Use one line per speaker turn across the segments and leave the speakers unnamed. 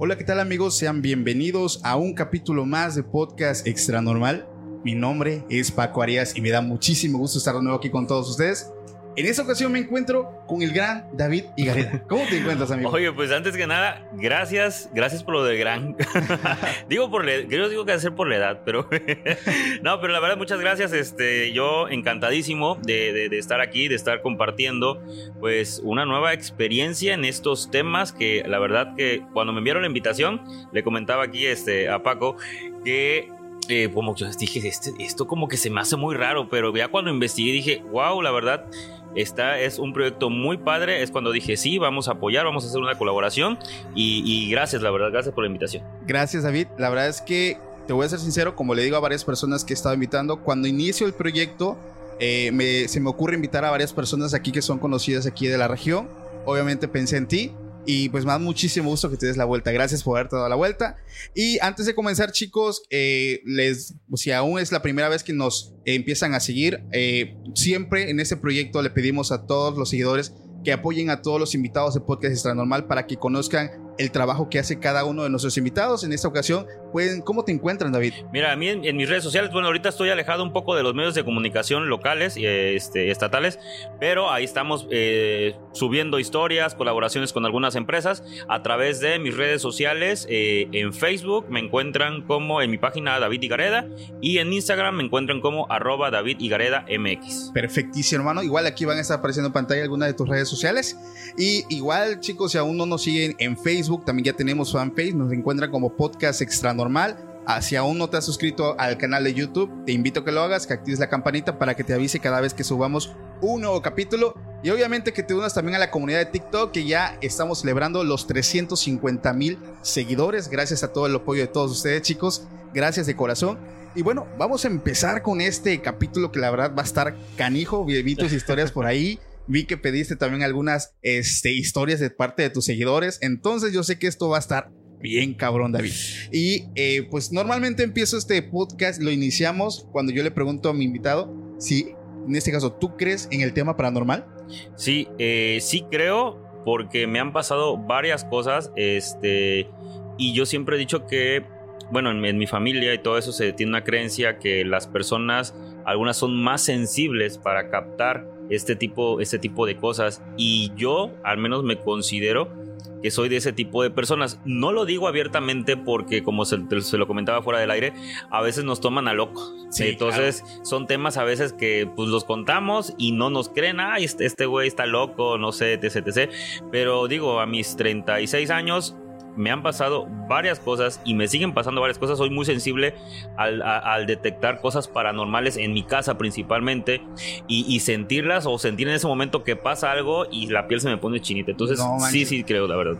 Hola, ¿qué tal amigos? Sean bienvenidos a un capítulo más de Podcast Extra Normal. Mi nombre es Paco Arias y me da muchísimo gusto estar de nuevo aquí con todos ustedes. En esta ocasión me encuentro con el gran David Igareda. ¿Cómo te encuentras, amigo?
Oye, pues antes que nada, gracias, gracias por lo del gran. digo por la, yo digo que hacer por la edad, pero no, pero la verdad muchas gracias. Este, yo encantadísimo de, de, de, estar aquí, de estar compartiendo, pues una nueva experiencia en estos temas que la verdad que cuando me enviaron la invitación le comentaba aquí este a Paco que eh, como yo dije, este, esto como que se me hace muy raro, pero ya cuando investigué dije, wow, la verdad, esta es un proyecto muy padre. Es cuando dije, sí, vamos a apoyar, vamos a hacer una colaboración. Y, gracias, la verdad, gracias por la invitación.
Gracias, David. La verdad es que, te voy a ser sincero, como le digo a varias personas que he estado invitando, cuando inicio el proyecto, eh, se me ocurre invitar a varias personas aquí que son conocidas aquí de la región. Obviamente pensé en ti. Y pues me da muchísimo gusto que te des la vuelta. Gracias por haberte dado la vuelta. Y antes de comenzar, chicos, eh, les, si aún es la primera vez que nos empiezan a seguir, eh, siempre en este proyecto le pedimos a todos los seguidores que apoyen a todos los invitados de Podcast Extra Normal para que conozcan el trabajo que hace cada uno de nuestros invitados. En esta ocasión, pueden, ¿cómo te encuentran, David?
Mira, a mí en, en, mis redes sociales, bueno, ahorita estoy alejado un poco de los medios de comunicación locales y este, estatales, pero ahí estamos eh, subiendo historias, colaboraciones con algunas empresas a través de mis redes sociales. Eh, en Facebook me encuentran como en mi página David Igareda y en Instagram me encuentran como arroba David Igareda MX.
Perfectísimo, hermano. Igual aquí van a estar apareciendo en pantalla algunas de tus redes sociales. Y igual, chicos, si aún no nos siguen en Facebook, también ya tenemos fanpage, nos encuentran como Podcast Extra Normal. Ah, si aún no te has suscrito al canal de YouTube, te invito a que lo hagas, que actives la campanita para que te avise cada vez que subamos un nuevo capítulo. Y obviamente que te unas también a la comunidad de TikTok, que ya estamos celebrando los 350 mil seguidores. Gracias a todo el apoyo de todos ustedes, chicos. Gracias de corazón. Y bueno, vamos a empezar con este capítulo que la verdad va a estar canijo. Vi tus historias por ahí. Vi que pediste también algunas este, historias de parte de tus seguidores. Entonces yo sé que esto va a estar bien cabrón, David. Y eh, pues normalmente empiezo este podcast, lo iniciamos cuando yo le pregunto a mi invitado si, en este caso, ¿tú crees en el tema paranormal?
Sí, eh, sí creo porque me han pasado varias cosas. Este, y yo siempre he dicho que, bueno, en, en mi familia y todo eso se tiene una creencia que las personas, algunas son más sensibles para captar este tipo, este tipo de cosas. Y yo al menos me considero que soy de ese tipo de personas. No lo digo abiertamente porque, como se, se lo comentaba fuera del aire, a veces nos toman a loco. Sí, Entonces, claro. son temas a veces que pues los contamos y no nos creen, ay, este, este güey está loco, no sé, etc, etc. Pero digo, a mis 36 años, me han pasado varias cosas y me siguen pasando varias cosas. Soy muy sensible al, a, al detectar cosas paranormales en mi casa principalmente y, y, sentirlas o sentir en ese momento que pasa algo y la piel se me pone chinita. Entonces, no, sí, sí, creo, la verdad.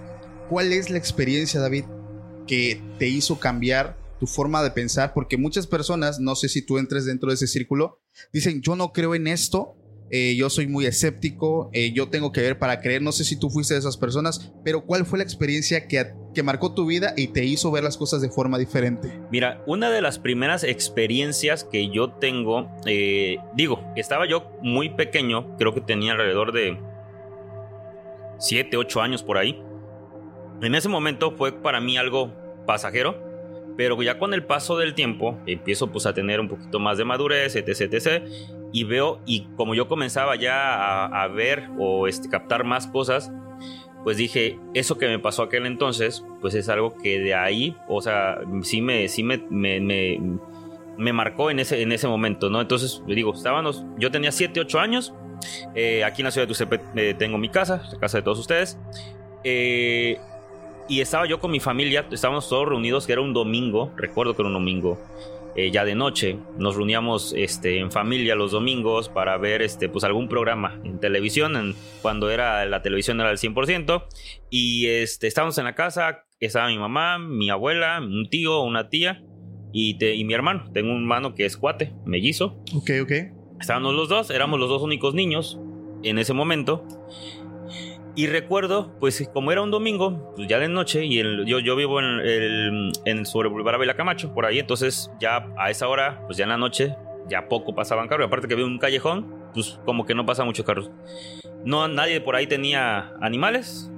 ¿Cuál es la experiencia, David, que te hizo cambiar tu forma de pensar? Porque muchas personas, no sé si tú entres dentro de ese círculo, dicen, yo no creo en esto, eh, yo soy muy escéptico, eh, yo tengo que ver para creer, no sé si tú fuiste de esas personas, pero ¿cuál fue la experiencia que, que, marcó tu vida y te hizo ver las cosas de forma diferente?
Mira, una de las primeras experiencias que yo tengo, eh, digo, estaba yo muy pequeño, creo que tenía alrededor de 7, 8 años por ahí. En ese momento fue para mí algo pasajero, pero ya con el paso del tiempo empiezo pues a tener un poquito más de madurez, etc, etc. y veo, y como yo comenzaba ya a, ver o este, captar más cosas, pues dije, eso que me pasó aquel entonces, pues es algo que de ahí, o sea, sí me, sí me, me, me marcó en ese, en ese momento, ¿no? Entonces, digo, estábamos, yo tenía 7, 8 años, eh, aquí en la ciudad de Tuxtepec eh, tengo mi casa, la casa de todos ustedes, eh, y estaba yo con mi familia, estábamos todos reunidos, que era un domingo, recuerdo que era un domingo, eh, ya de noche. Nos reuníamos este, en familia los domingos para ver este, pues, algún programa en televisión, en, cuando era la televisión era al 100%. Y este, estábamos en la casa, estaba mi mamá, mi abuela, un tío, una tía y, te, y mi hermano. Tengo un hermano que es cuate, mellizo.
Ok, ok.
Estábamos los dos, éramos los dos únicos niños en ese momento. Y recuerdo, pues como era un domingo, pues ya de noche, y el, yo, yo vivo en el, en sobre Boulevard Abela Camacho, por ahí, entonces ya a esa hora, pues ya en la noche, ya poco pasaban carros. Aparte que había un callejón, pues como que no pasan muchos carros. No, nadie por ahí tenía animales.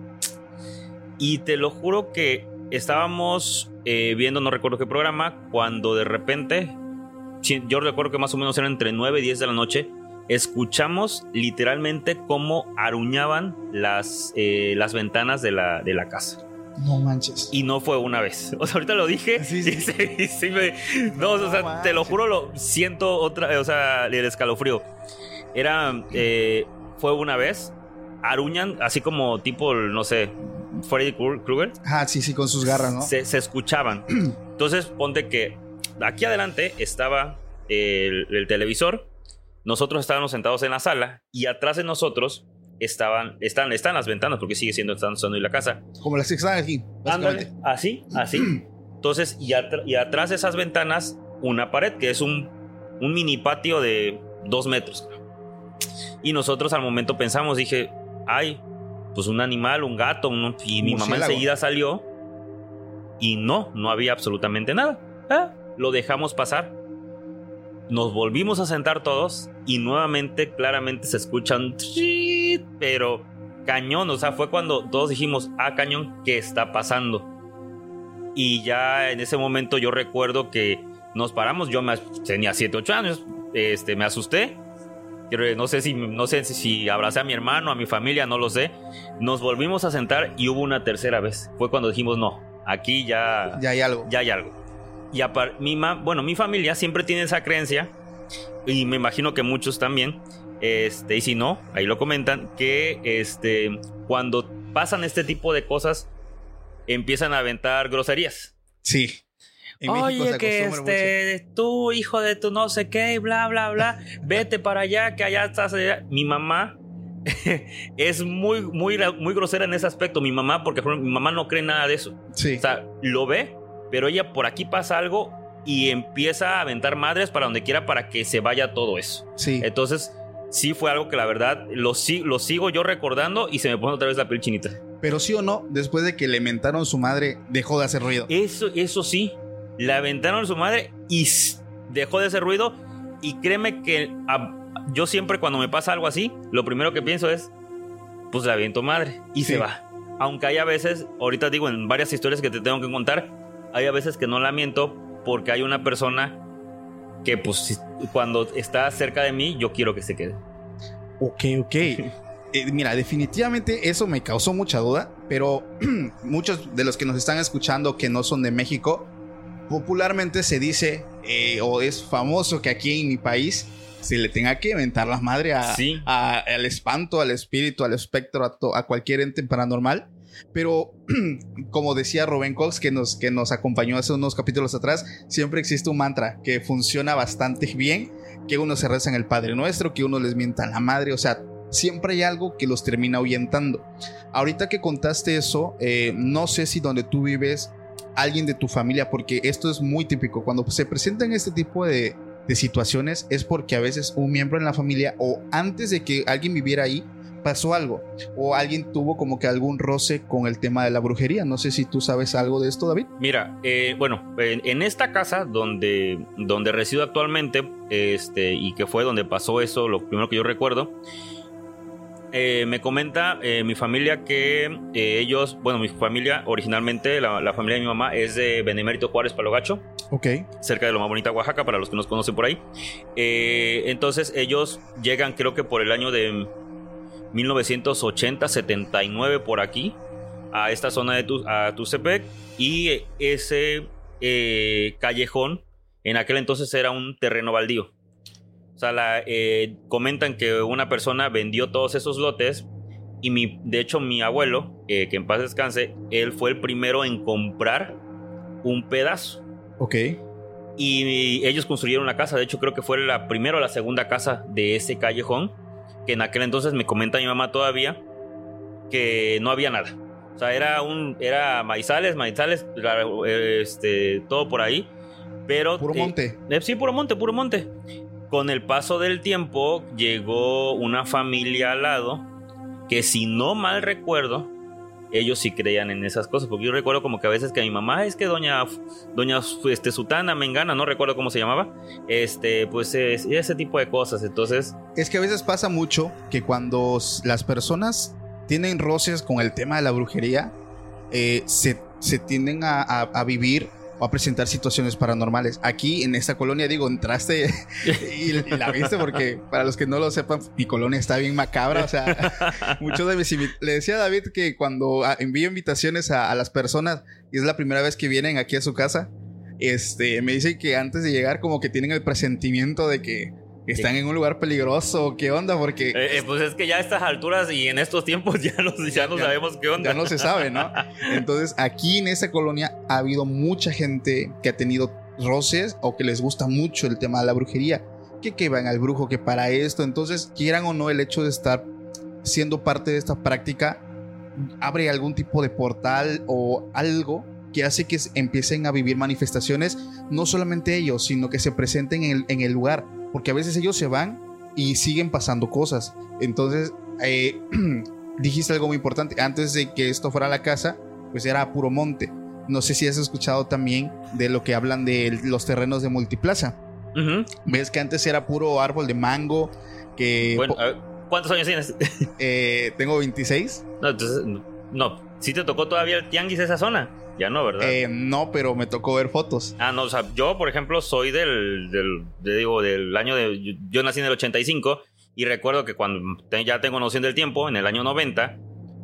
Y te lo juro que estábamos eh, viendo, no recuerdo qué programa, cuando de repente, yo recuerdo que más o menos eran entre 9 y 10 de la noche, escuchamos literalmente cómo aruñaban las, eh, las ventanas de la, de la casa.
No manches.
Y no fue una vez. O sea, ahorita lo dije.
Sí, sí.
y sí, y sí me- no, o sea, te lo juro, lo siento otra, o sea, el escalofrío. Era, eh, fue una vez. Aruñan, así como tipo, no sé, Freddy Kru- Krueger.
Ah, sí, sí, con sus garras, ¿no?
Se, se escuchaban. Entonces, ponte que aquí adelante estaba el, el televisor. Nosotros estábamos sentados en la sala y atrás de nosotros estaban, están, están las ventanas porque sigue siendo están en la casa.
Como las que están aquí, básicamente.
Ándale, así, así. Entonces, y, atr- y atrás de esas ventanas, una pared que es un, un mini patio de dos metros. Y nosotros al momento pensamos, dije, ay, pues un animal, un gato, un- y mi mamá enseguida salió y no, no había absolutamente nada. Ah, lo dejamos pasar. Nos volvimos a sentar todos y nuevamente claramente se escuchan, pero cañón, o sea, fue cuando todos dijimos, ah, cañón, ¿qué está pasando? Y ya en ese momento yo recuerdo que nos paramos, yo me, tenía 7, 8 años, este, me asusté. No sé, si, no sé si abracé a mi hermano, a mi familia, no lo sé. Nos volvimos a sentar y hubo una tercera vez. Fue cuando dijimos, no, aquí ya,
Ya hay algo.
ya hay algo. Y apar- mi ma- bueno, mi familia siempre tiene esa creencia, y me imagino que muchos también, este, y si no, ahí lo comentan, que este, cuando pasan este tipo de cosas, empiezan a aventar groserías.
Sí. En
Oye, que este, tú, hijo de tu no sé qué, y bla, bla, bla, vete para allá, que allá estás. allá". Mi mamá es muy, muy, muy grosera en ese aspecto. Mi mamá, porque mi mamá no cree nada de eso.
Sí.
O sea, lo ve, pero ella por aquí pasa algo y empieza a aventar madres para donde quiera para que se vaya todo eso.
sí.
Entonces, sí fue algo que la verdad lo, lo sigo yo recordando y se me pone otra vez la piel chinita.
Pero sí o no, después de que le mentaron su madre, dejó de hacer ruido.
Eso, eso sí, le aventaron su madre y dejó de hacer ruido. Y créeme que a- yo siempre cuando me pasa algo así, lo primero que pienso es, pues le aviento madre y
Sí.
se va. Aunque hay a veces, ahorita digo en varias historias que te tengo que contar, hay a veces que no la miento porque hay una persona que pues cuando está cerca de mí, yo quiero que se quede.
Ok, ok. Eh, mira, definitivamente eso me causó mucha duda, pero muchos de los que nos están escuchando que no son de México, popularmente se dice, eh, o es famoso que aquí en mi país se le tenga que inventar la madre a,
Sí.
a- al espanto, al espíritu, al espectro, a, to- a cualquier ente paranormal. Pero, como decía Rubén Cox, que nos, que nos acompañó hace unos capítulos atrás, siempre existe un mantra que funciona bastante bien, que uno se reza en el Padre Nuestro, que uno les mienta a la madre, o sea, siempre hay algo que los termina ahuyentando. Ahorita que contaste eso, eh, no sé si donde tú vives, alguien de tu familia, porque esto es muy típico, cuando se presentan este tipo de, de situaciones es porque a veces un miembro en la familia o antes de que alguien viviera ahí, pasó algo o alguien tuvo como que algún roce con el tema de la brujería. No sé si tú sabes algo de esto, David.
Mira, eh, bueno, en, en esta casa donde, donde resido actualmente, este, y que fue donde pasó eso, lo primero que yo recuerdo, eh, me comenta eh, mi familia que eh, ellos, bueno, mi familia originalmente, la, la familia de mi mamá es de Benemérito Juárez Palogacho,
Ok.
cerca de Loma Bonita, Oaxaca, para los que nos conocen por ahí. Eh, entonces ellos llegan creo que por el año de 1980, 79 por aquí, a esta zona de tu, a Tuxtepec, y ese eh, callejón en aquel entonces era un terreno baldío. O sea, la, eh, comentan que una persona vendió todos esos lotes y mi, de hecho mi abuelo, eh, que en paz descanse, él fue el primero en comprar un pedazo.
Ok.
Y ellos construyeron la casa. De hecho, creo que fue la primera o la segunda casa de ese callejón. Que en aquel entonces me comenta mi mamá todavía que no había nada. O sea, era un. Era maizales, maizales, este, todo por ahí. Pero.
Puro monte.
eh, sí, puro monte, puro monte. Con el paso del tiempo llegó una familia al lado que si no mal recuerdo, ellos sí creían en esas cosas. Porque yo recuerdo como que a veces que mi mamá es que doña, doña este, Sutana, Mengana, no recuerdo cómo se llamaba, este, pues es- ese tipo de cosas. Entonces,
Es que a veces pasa mucho que cuando las personas tienen roces con el tema de la brujería, eh, se, se tienden a, a- a vivir o a presentar situaciones paranormales. Aquí en esta colonia, digo, entraste y, y la viste porque para los que no lo sepan, mi colonia está bien macabra. O sea, muchos de mis Le decía a David que cuando ah, envío invitaciones a, a las personas y es la primera vez que vienen aquí a su casa, este, me dicen que antes de llegar como que tienen el presentimiento de que están en un lugar peligroso. ¿Qué onda? Porque
eh, eh, pues es que ya a estas alturas y en estos tiempos ya no, ya no
Ya-
sabemos qué onda.
ya no se sabe, ¿no? Entonces, aquí en esta colonia ha habido mucha gente que ha tenido roces o que les gusta mucho el tema de la brujería. Que que van al brujo, que para esto. Entonces, quieran o no, el hecho de estar siendo parte de esta práctica abre algún tipo de portal o algo que hace que empiecen a vivir manifestaciones, no solamente ellos, sino que se presenten en el, en el lugar, porque a veces ellos se van y siguen pasando cosas. Entonces, eh, dijiste algo muy importante, antes de que esto fuera la casa, pues era puro monte. No sé si has escuchado también de lo que hablan de los terrenos de multiplaza. Ves que antes era puro árbol de mango, que
Bueno, ver, ¿cuántos años tienes?
eh, tengo 26.
No, entonces, no. ¿Sí te tocó todavía el tianguis esa zona? Ya no, ¿verdad?
Eh, no, pero me tocó ver fotos.
Ah, no, o sea, yo, por ejemplo, soy del, del, de- digo, del año de... Yo, yo nací en el 85 y recuerdo que cuando te- ya tengo noción del tiempo, en el año 90,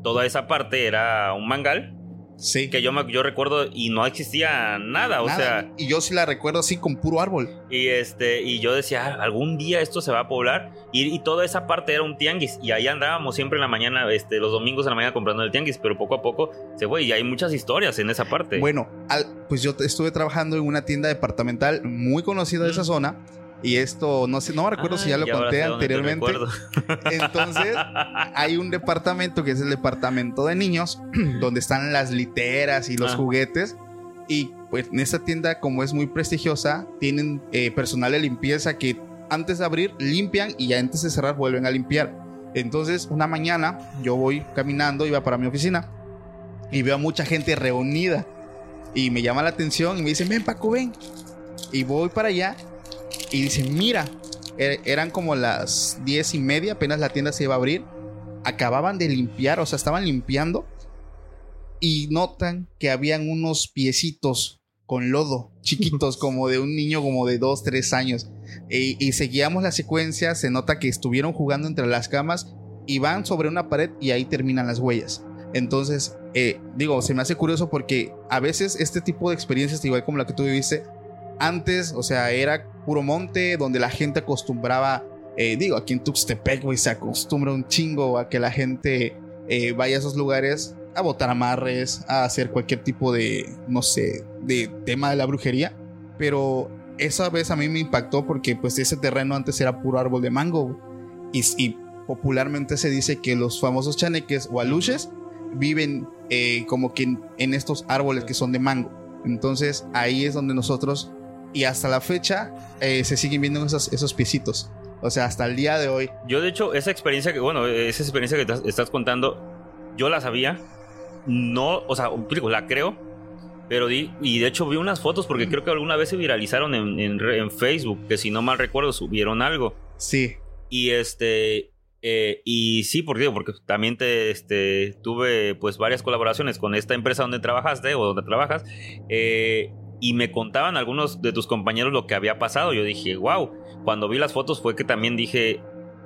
toda esa parte era un mangal
Sí.
que yo, me, yo recuerdo y no existía nada, o sea,
y yo sí la recuerdo así con puro árbol.
y este y yo decía, "Ah, algún día esto se va a poblar y, y toda esa parte era un tianguis y ahí andábamos siempre en la mañana, este, los domingos en la mañana comprando el tianguis, pero poco a poco se fue y hay muchas historias en esa parte.
Bueno, al- pues yo estuve trabajando en una tienda departamental muy conocida de esa zona. Y esto, no sé, no me recuerdo si ya lo conté anteriormente. Entonces, hay un departamento que es el departamento de niños, donde están las literas y los
Ah.
juguetes. Y pues en esta tienda, como es muy prestigiosa, tienen eh, personal de limpieza que antes de abrir limpian y ya antes de cerrar vuelven a limpiar. Entonces, una mañana yo voy caminando, iba para mi oficina y veo a mucha gente reunida. Y me llama la atención y me dicen, ven Paco, ven. Y voy para allá y dicen, mira, er- eran como las diez y media, apenas la tienda se iba a abrir. Acababan de limpiar, o sea, estaban limpiando y notan que habían unos piecitos con lodo, chiquitos, como de un niño como de 2, 3 años. Y seguíamos la secuencia, se nota que estuvieron jugando entre las camas y van sobre una pared y ahí terminan las huellas. Entonces, eh, digo, se me hace curioso porque a veces este tipo de experiencias, igual como la que tú viviste, antes, o sea, era puro monte donde la gente acostumbraba, eh, digo, aquí en Tuxtepec, güey, se acostumbra un chingo a que la gente eh, vaya a esos lugares a botar amarres, a hacer cualquier tipo de, no sé, de tema de la brujería. Pero esa vez a mí me impactó porque pues ese terreno antes era puro árbol de mango. Y, y popularmente se dice que los famosos chaneques o aluches viven eh, como que en, en estos árboles que son de mango. Entonces ahí es donde nosotros, y hasta la fecha, eh, se siguen viendo esos, esos piecitos. O sea, hasta el día de hoy.
Yo, de hecho, esa experiencia que, bueno, esa experiencia que estás contando, yo la sabía. No, o sea, la creo. Pero di, y de hecho vi unas fotos porque creo que alguna vez se viralizaron en, en Facebook, que si no mal recuerdo subieron algo.
Sí,
Y este, Eh, y sí, porque porque también te, este, tuve pues varias colaboraciones con esta empresa donde trabajaste o donde trabajas. eh, y me contaban algunos de tus compañeros lo que había pasado. Yo dije, wow. Cuando vi las fotos fue que también dije,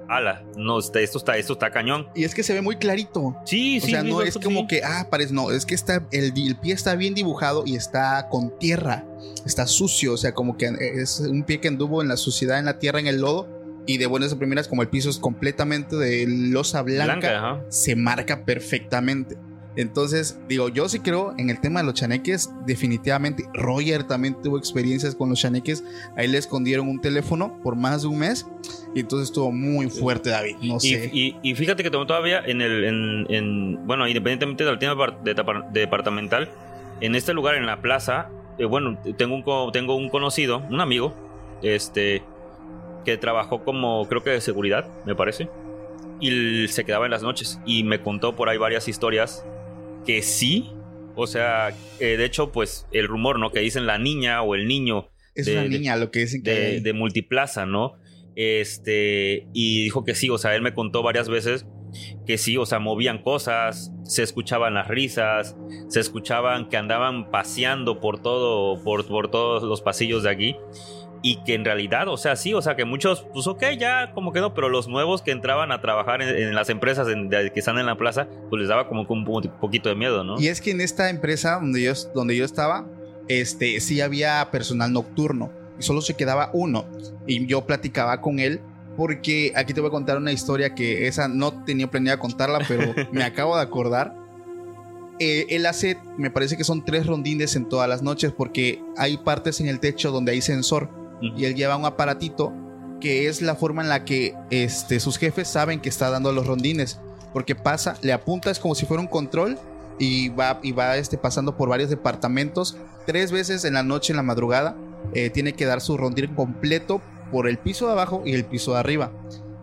ala, no, este- esto está, esto está cañón.
Y es que se ve muy clarito.
Sí,
O
sí.
sea,
sí,
no es como que, ah, parece, no, es que está, el, el pie está bien dibujado y está con tierra, está sucio, o sea, como que es un pie que anduvo en la suciedad, en la tierra, en el lodo, y de buenas a primeras, como el piso es completamente de losa blanca, se marca perfectamente. Entonces, digo, yo sí creo en el tema de los chaneques, definitivamente. Roger también tuvo experiencias con los chaneques. Ahí le escondieron un teléfono por más de un mes. Y entonces estuvo muy fuerte, David. No
Y,
sé.
y- y fíjate que todavía en el. En, en- bueno, independientemente del tema de departamental, en este lugar, en la plaza, eh, bueno, tengo un, tengo un conocido, un amigo, este, que trabajó como, creo que de seguridad, me parece, y se quedaba en las noches. Y me contó por ahí varias historias que sí. O sea, eh, de hecho, pues el rumor, ¿no? Que dicen la niña o el niño
es
de-
una
de-
niña lo que dicen que.
de, de multiplaza, ¿no? Este, y dijo que sí, o sea, él me contó varias veces que sí, o sea, movían cosas, se escuchaban las risas, se escuchaban que andaban paseando por todo, por, por todos los pasillos de aquí. Y que en realidad, o sea, sí, o sea, que muchos, pues ok, ya como quedó, pero los nuevos que entraban a trabajar en, en las empresas en- de- que están en la plaza, pues les daba como un po- poquito de miedo, ¿no?
Y es que en esta empresa donde yo, donde yo estaba, este, sí había personal nocturno. Y solo se quedaba uno. Y yo platicaba con él. Porque aquí te voy a contar una historia que esa no tenía planeado contarla, pero me acabo de acordar. Eh, él hace, me parece que son tres rondines en todas las noches, porque hay partes en el techo donde hay sensor. Y él lleva un aparatito que es la forma en la que este, sus jefes saben que está dando los rondines. Porque pasa, le apunta, es como si fuera un control y va, y va este, pasando por varios departamentos. Tres veces en la noche, en la madrugada, eh, tiene que dar su rondín completo por el piso de abajo y el piso de arriba.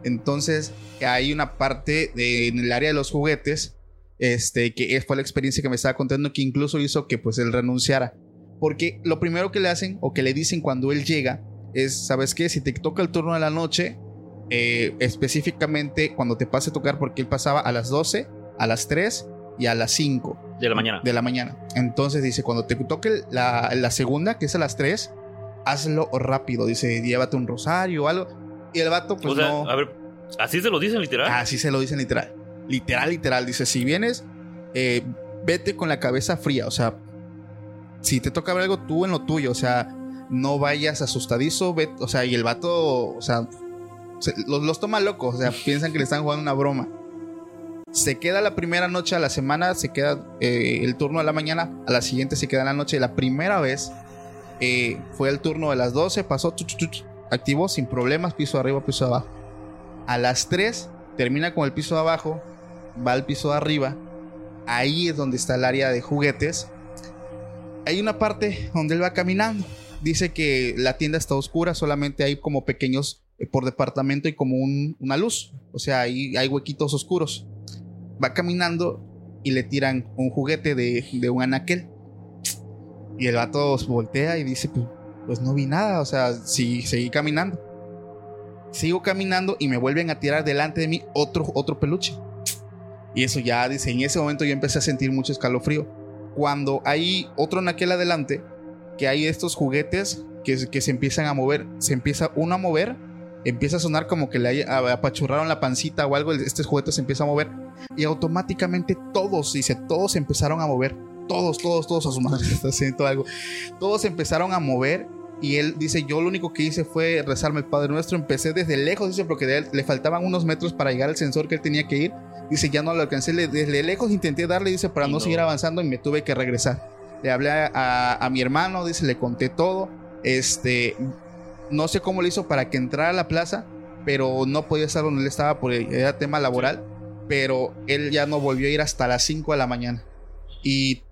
Entonces, hay una parte en el área de los juguetes, este, que fue la experiencia que me estaba contando, que incluso hizo que pues él renunciara. Porque lo primero que le hacen o que le dicen cuando él llega es, ¿sabes qué? Si te toca el turno de la noche, eh, específicamente cuando te pase a tocar, porque él pasaba a las 12, a las 3 y a las 5
De la mañana.
de la mañana. Entonces dice, cuando te toque la, la segunda, que es a las 3, hazlo rápido. Dice, llévate un rosario o algo. Y el vato, pues
o sea,
no.
a ver, así se lo dicen literal.
Así se lo dicen literal. Literal, literal. Dice, si vienes, eh, vete con la cabeza fría. O sea, si te toca ver algo, tú en lo tuyo. O sea, no vayas asustadizo. Ve, o sea, y el vato, o sea, se- los, los toma locos. O sea, piensan que le están jugando una broma. Se queda la primera noche a la semana, se queda eh, el turno a la mañana, a la siguiente se queda en la noche. La primera vez eh, fue el turno de las 12, pasó, chu, activó sin problemas, piso arriba, piso abajo. A las 3 termina con el piso de abajo, va al piso de arriba. Ahí es donde está el área de juguetes. Hay una parte donde él va caminando. Dice que la tienda está oscura, solamente hay como pequeños eh, por departamento y como un- una luz. O sea, ahí hay huequitos oscuros. Va caminando y le tiran un juguete de, de un anaquel. Y el vato voltea y dice, pues, pues no vi nada. O sea, sí, seguí caminando. Sigo caminando y me vuelven a tirar delante de mí otro, otro peluche. Y eso ya, dice, en ese momento yo empecé a sentir mucho escalofrío. Cuando hay otro naquel adelante, que hay estos juguetes que, que se empiezan a mover, se empieza uno a mover, empieza a sonar como que le apachurraron la pancita o algo, este juguete se empieza a mover y automáticamente todos, dice, todos empezaron a mover, todos, todos, todos a su madre está haciendo algo, todos empezaron a mover y él dice, yo lo único que hice fue rezarme el Padre Nuestro, empecé desde lejos, dice, porque él le faltaban unos metros para llegar al sensor que él tenía que ir, dice, ya no lo alcancé, le- desde lejos intenté darle, dice, para no,
no.
seguir avanzando y me tuve que regresar. Le hablé a, a- a mi hermano, dice, le conté todo, este, no sé cómo le hizo para que entrara a la plaza, pero no podía estar donde él estaba porque era tema laboral, pero él ya no volvió a ir hasta las 5 de la mañana. Y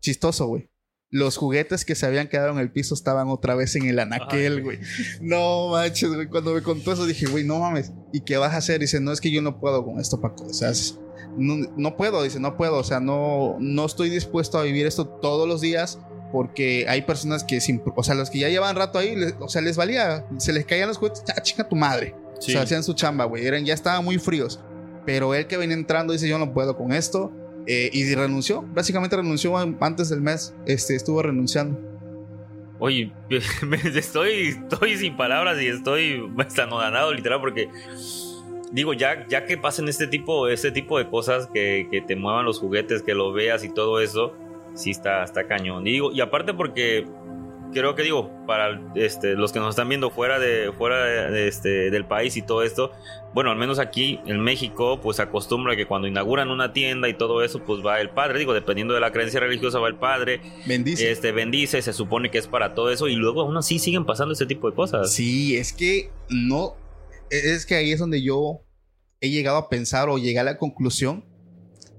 chistoso, güey. Los juguetes que se habían quedado en el piso estaban otra vez en el anaquel, güey. No manches, güey. Cuando me contó eso dije, güey, no mames. ¿Y qué vas a hacer? Dice, no es que yo no puedo con esto, Paco. O sea, no, no puedo, dice, no puedo. O sea, no, no estoy dispuesto a vivir esto todos los días porque hay personas que, sin, o sea, los que ya llevan rato ahí, les- o sea, les valía, se les caían los juguetes, ya chinga tu madre.
Sí.
O sea, hacían su chamba, güey. Eran, ya estaban muy fríos. Pero él que venía entrando dice, yo no puedo con esto. Eh, y renunció. Básicamente renunció antes del mes. Este, estuvo renunciando.
Oye, estoy, estoy sin palabras y estoy anodonado literal porque digo, ya, ya que pasen este tipo, este tipo de cosas, que, que te muevan los juguetes, que lo veas y todo eso, sí está, está cañón. Digo, y aparte porque creo que digo, para este, los que nos están viendo fuera de, fuera de, de este, del país y todo esto, bueno, al menos aquí en México, pues se acostumbra que cuando inauguran una tienda y todo eso, pues va el padre, digo, dependiendo de la creencia religiosa, va el padre,
Bendice.
este bendice, se supone que es para todo eso y luego aún así siguen pasando ese tipo de cosas.
Sí, es que no. Es que ahí es donde yo he llegado a pensar o llegué a la conclusión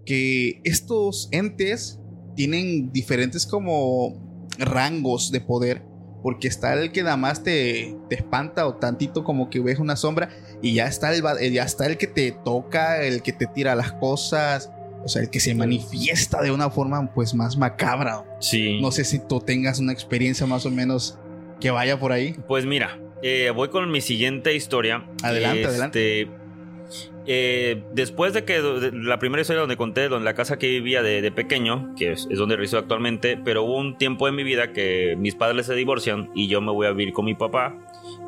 que estos entes tienen diferentes como rangos de poder. Porque está el que nada más te, te espanta o tantito como que ves una sombra. Y ya está, el, va- ya está el que te toca, el que te tira las cosas. O sea, el que se manifiesta de una forma pues más macabra.
Sí.
No sé si tú tengas una experiencia más o menos que vaya por ahí.
Pues mira, eh, voy con mi siguiente historia.
Adelante,
Este,
adelante.
Eh, después de que la primera historia donde conté, donde la casa que vivía de, pequeño, que es, donde resido actualmente, pero hubo un tiempo en mi vida que mis padres se divorcian y yo me voy a vivir con mi papá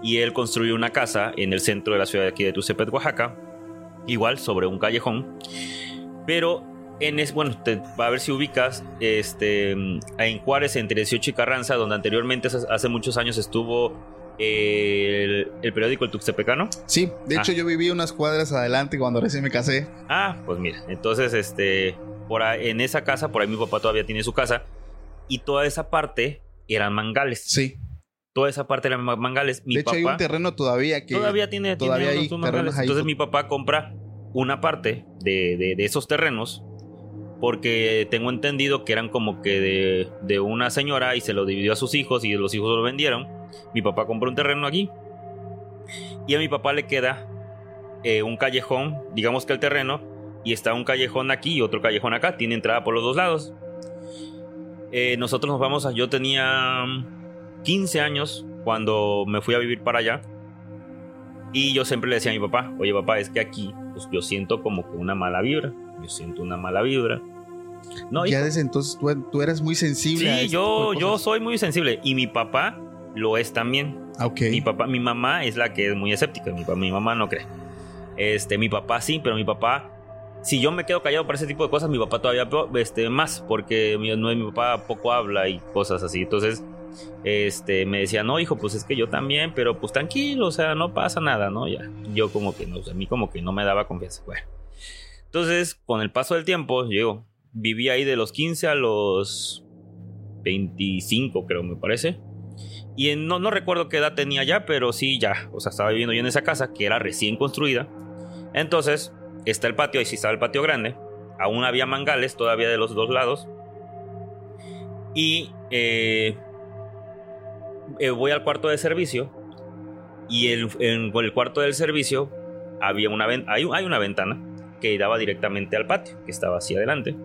y él construyó una casa en el centro de la ciudad de aquí de Tucepet, Oaxaca, igual sobre un callejón, pero en es bueno, te, a ver si ubicas, este, en Juárez entre 18 y Carranza, donde anteriormente hace muchos años estuvo el, el periódico El Tuxtepecano.
Sí, de
Ah.
hecho yo viví unas cuadras adelante cuando recién me casé.
Ah, pues mira, entonces este, por ahí- en esa casa, por ahí mi papá todavía tiene su casa y toda esa parte eran mangales.
Sí.
Toda esa parte eran ma- mangales. Mi
de hecho
papá
hay un terreno todavía que
todavía tiene, tiene
todavía hay
unos mangales.
ahí.
Entonces mi papá compra una parte de, de- de esos terrenos porque tengo entendido que eran como que de, de una señora y se lo dividió a sus hijos y los hijos lo vendieron. Mi papá compró un terreno aquí y a mi papá le queda eh, un callejón, digamos que el terreno, y está un callejón aquí y otro callejón acá, tiene entrada por los dos lados. Eh, nosotros nos vamos a, yo tenía mm, 15 años cuando me fui a vivir para allá. Y yo siempre le decía a mi papá, oye papá, es que aquí pues, yo siento como que una mala vibra. Yo siento una mala vibra. No,
ya
hijo,
desde entonces tú, tú eres muy sensible.
sí, yo, yo soy muy sensible. Y mi papá lo es también. Mi papá, mi mamá es la que es muy escéptica. Mi, mamá no cree. Este, mi papá sí, pero mi papá, si yo me quedo callado para ese tipo de cosas, mi papá todavía este, más, porque mi, no, mi papá poco habla y cosas así. Entonces, este, me decía, no, hijo, pues es que yo también, pero pues tranquilo, o sea, no pasa nada, ¿no? Ya, yo como que no, o sea, a mí como que no me daba confianza. Bueno, entonces, con el paso del tiempo, yo viví ahí de los 15 a los 25, creo, me parece. Y en- no, no recuerdo qué edad tenía ya, pero sí ya. O sea, estaba viviendo yo en esa casa que era recién construida. Entonces, está el patio, ahí sí estaba el patio grande. Aún había mangales todavía de los dos lados. Y eh, eh, voy al cuarto de servicio. Y el- en el cuarto del servicio había una hay, hay una ventana que daba directamente al patio, que estaba así adelante.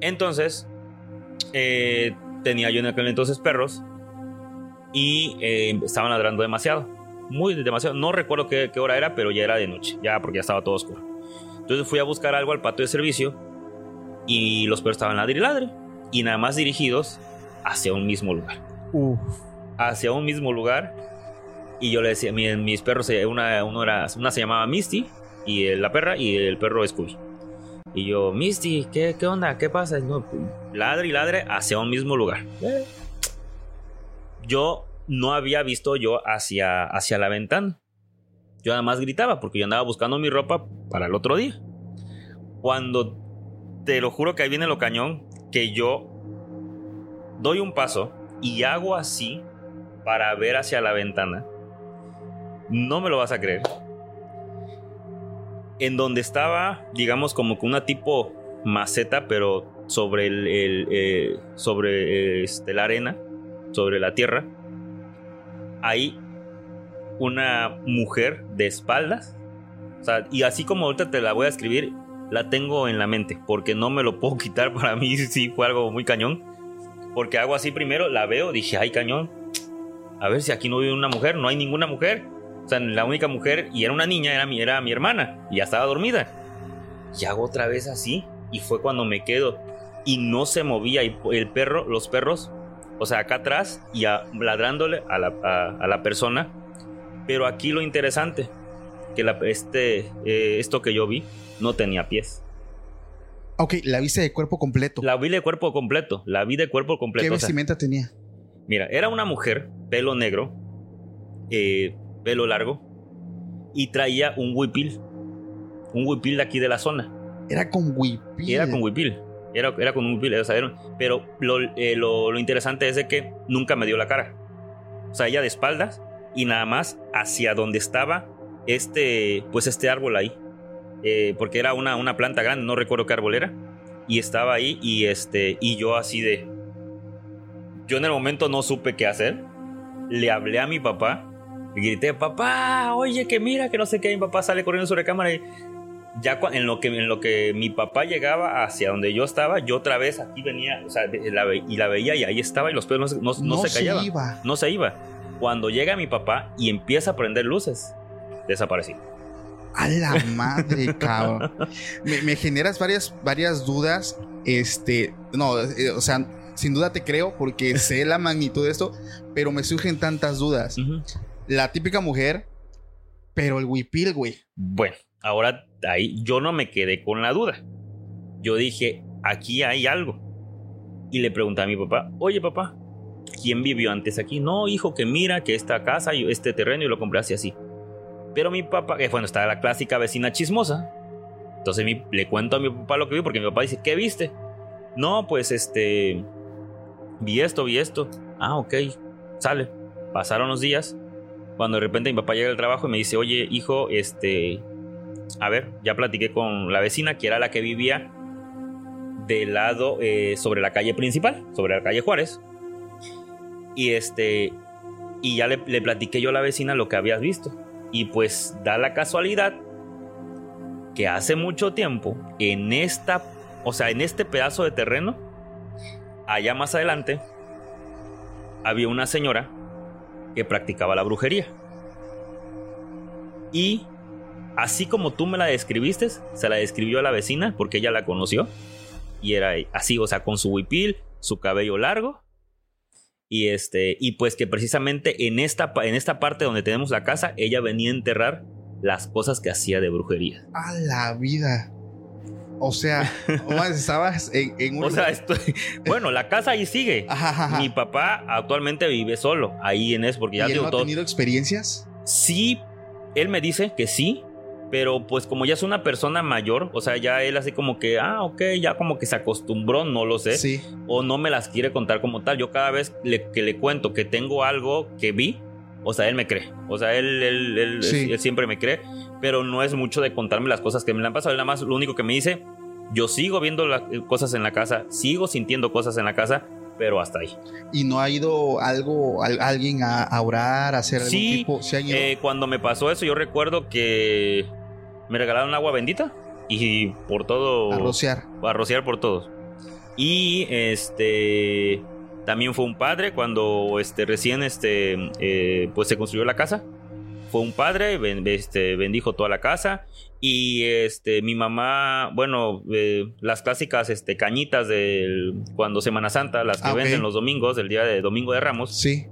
Entonces, eh, tenía yo en aquel entonces perros y eh, estaban ladrando demasiado. Muy demasiado. No recuerdo qué, qué hora era, pero ya era de noche, ya porque ya estaba todo oscuro. Entonces fui a buscar algo al patio de servicio y los perros estaban ladre y ladre y nada más dirigidos hacia un mismo lugar.
Uf.
Hacia un mismo lugar y yo le decía, mi- mis perros, una, uno era, una se llamaba Misty y el- la perra y el perro Scooby. Y yo, Misty, ¿qué, qué onda? ¿Qué pasa? No, ladre y ladre hacia un mismo lugar. Yo no había visto yo hacia, hacia la ventana. Yo nada más gritaba porque yo andaba buscando mi ropa para el otro día. Cuando te lo juro que ahí viene lo cañón, que yo doy un paso y hago así para ver hacia la ventana. No me lo vas a creer. En donde estaba, digamos, como que una tipo maceta, pero sobre el, eh, sobre este, la arena, sobre la tierra. Hay una mujer de espaldas. Y así como ahorita te la voy a escribir, la tengo en la mente, porque no me lo puedo quitar. Para mí sí fue algo muy cañón. Porque hago así primero, la veo, dije, ay cañón. A ver si aquí no vive una mujer, no hay ninguna mujer. O sea, la única mujer, y era una niña, era mi, era mi hermana, y ya estaba dormida. Y hago otra vez así, y fue cuando me quedo. Y no se movía, y el perro, los perros, o sea, acá atrás, y a- ladrándole a la, a- a la persona. Pero aquí lo interesante, que la- este, eh, esto que yo vi no tenía pies.
Ok, la viste de cuerpo completo.
La vi de cuerpo completo, la vi de cuerpo completo.
¿Qué
sea,
vestimenta tenía?
Mira, era una mujer, pelo negro, eh, pelo largo, y traía un huipil. Un huipil de aquí de la zona.
Era con huipil.
Era con huipil. Era, era con un huipil, o sea, era- pero lo, eh, lo- lo interesante es de que nunca me dio la cara. O sea, ella de espaldas y nada más hacia donde estaba este, pues este árbol ahí. Eh, porque era una, una planta grande, no recuerdo qué árbol era. Y estaba ahí y este, y yo así de... Yo en el momento no supe qué hacer. Le hablé a mi papá. Y grité, papá, oye, que mira, que no sé qué. Mi papá sale corriendo sobre cámara y ya en lo que en lo que mi papá llegaba hacia donde yo estaba, yo otra vez aquí venía, o sea, de- la ve- y la veía y ahí estaba y los pelos no, se- no- no se callaban.
iba.
No se iba. Cuando llega mi papá y empieza a prender luces, desaparecí.
A la madre, cabrón. Me, me generas varias, varias dudas. Este, no, eh, o sea, sin duda te creo porque sé la magnitud de esto, pero me surgen tantas dudas. La típica mujer, pero el huipil, güey.
Bueno, ahora ahí yo no me quedé con la duda. Yo dije, aquí hay algo. Y le pregunté a mi papá, oye papá, ¿quién vivió antes aquí? No, hijo, que mira que esta casa y este terreno y lo compré así así. Pero mi papá, que bueno, está la clásica vecina chismosa. Entonces mi- le cuento a mi papá lo que vi porque mi papá dice, ¿qué viste? No, pues este, vi esto, vi esto. Ah, ok, sale. Pasaron los días. Cuando de repente mi papá llega del trabajo y me dice, oye, hijo, este, a ver, ya platiqué con la vecina, que era la que vivía del lado eh, sobre la calle principal, sobre la calle Juárez. Y este, y ya le, le platiqué yo a la vecina lo que habías visto. Y pues da la casualidad que hace mucho tiempo, en esta, o sea, en este pedazo de terreno, allá más adelante, había una señora que practicaba la brujería. Y así como tú me la describiste, se la describió a la vecina porque ella la conoció. Y era así, o sea, con su huipil, su cabello largo. Y este, y pues que precisamente en esta, en esta parte donde tenemos la casa, ella venía a enterrar las cosas que hacía de brujería.
A la vida. O sea, estabas en, en un.
O sea, estoy. Bueno, la casa ahí sigue.
Ajá, ajá, ajá.
Mi papá actualmente vive solo ahí en eso, porque
¿Y
ya
él
digo
no ha
todo.
tenido experiencias?
Sí, él me dice que sí, pero pues como ya es una persona mayor, o sea, ya él así como que, ah, ok, ya como que se acostumbró, no lo sé,
Sí.
o no me las quiere contar como tal. Yo cada vez le- que le cuento que tengo algo que vi, o sea, él me cree, o sea, él, él, él-
Sí.
él siempre me cree, pero no es mucho de contarme las cosas que me le han pasado, él nada más lo único que me dice, yo sigo viendo las cosas en la casa, sigo sintiendo cosas en la casa, pero hasta ahí.
¿Y no ha ido algo, al- alguien a, a orar, a hacer algún
Sí,
tipo? ¿Se han ido?
Eh, cuando me pasó eso, yo recuerdo que me regalaron agua bendita y por todo.
a rociar.
a rociar por todos. Y este. También fue un padre cuando este, recién este, eh, pues se construyó la casa. Fue un padre, ben- este, bendijo toda la casa. Y este, mi mamá, bueno, eh, las clásicas este, cañitas de cuando Semana Santa, las que
Ah,
venden los domingos, el día de Domingo de Ramos
Sí.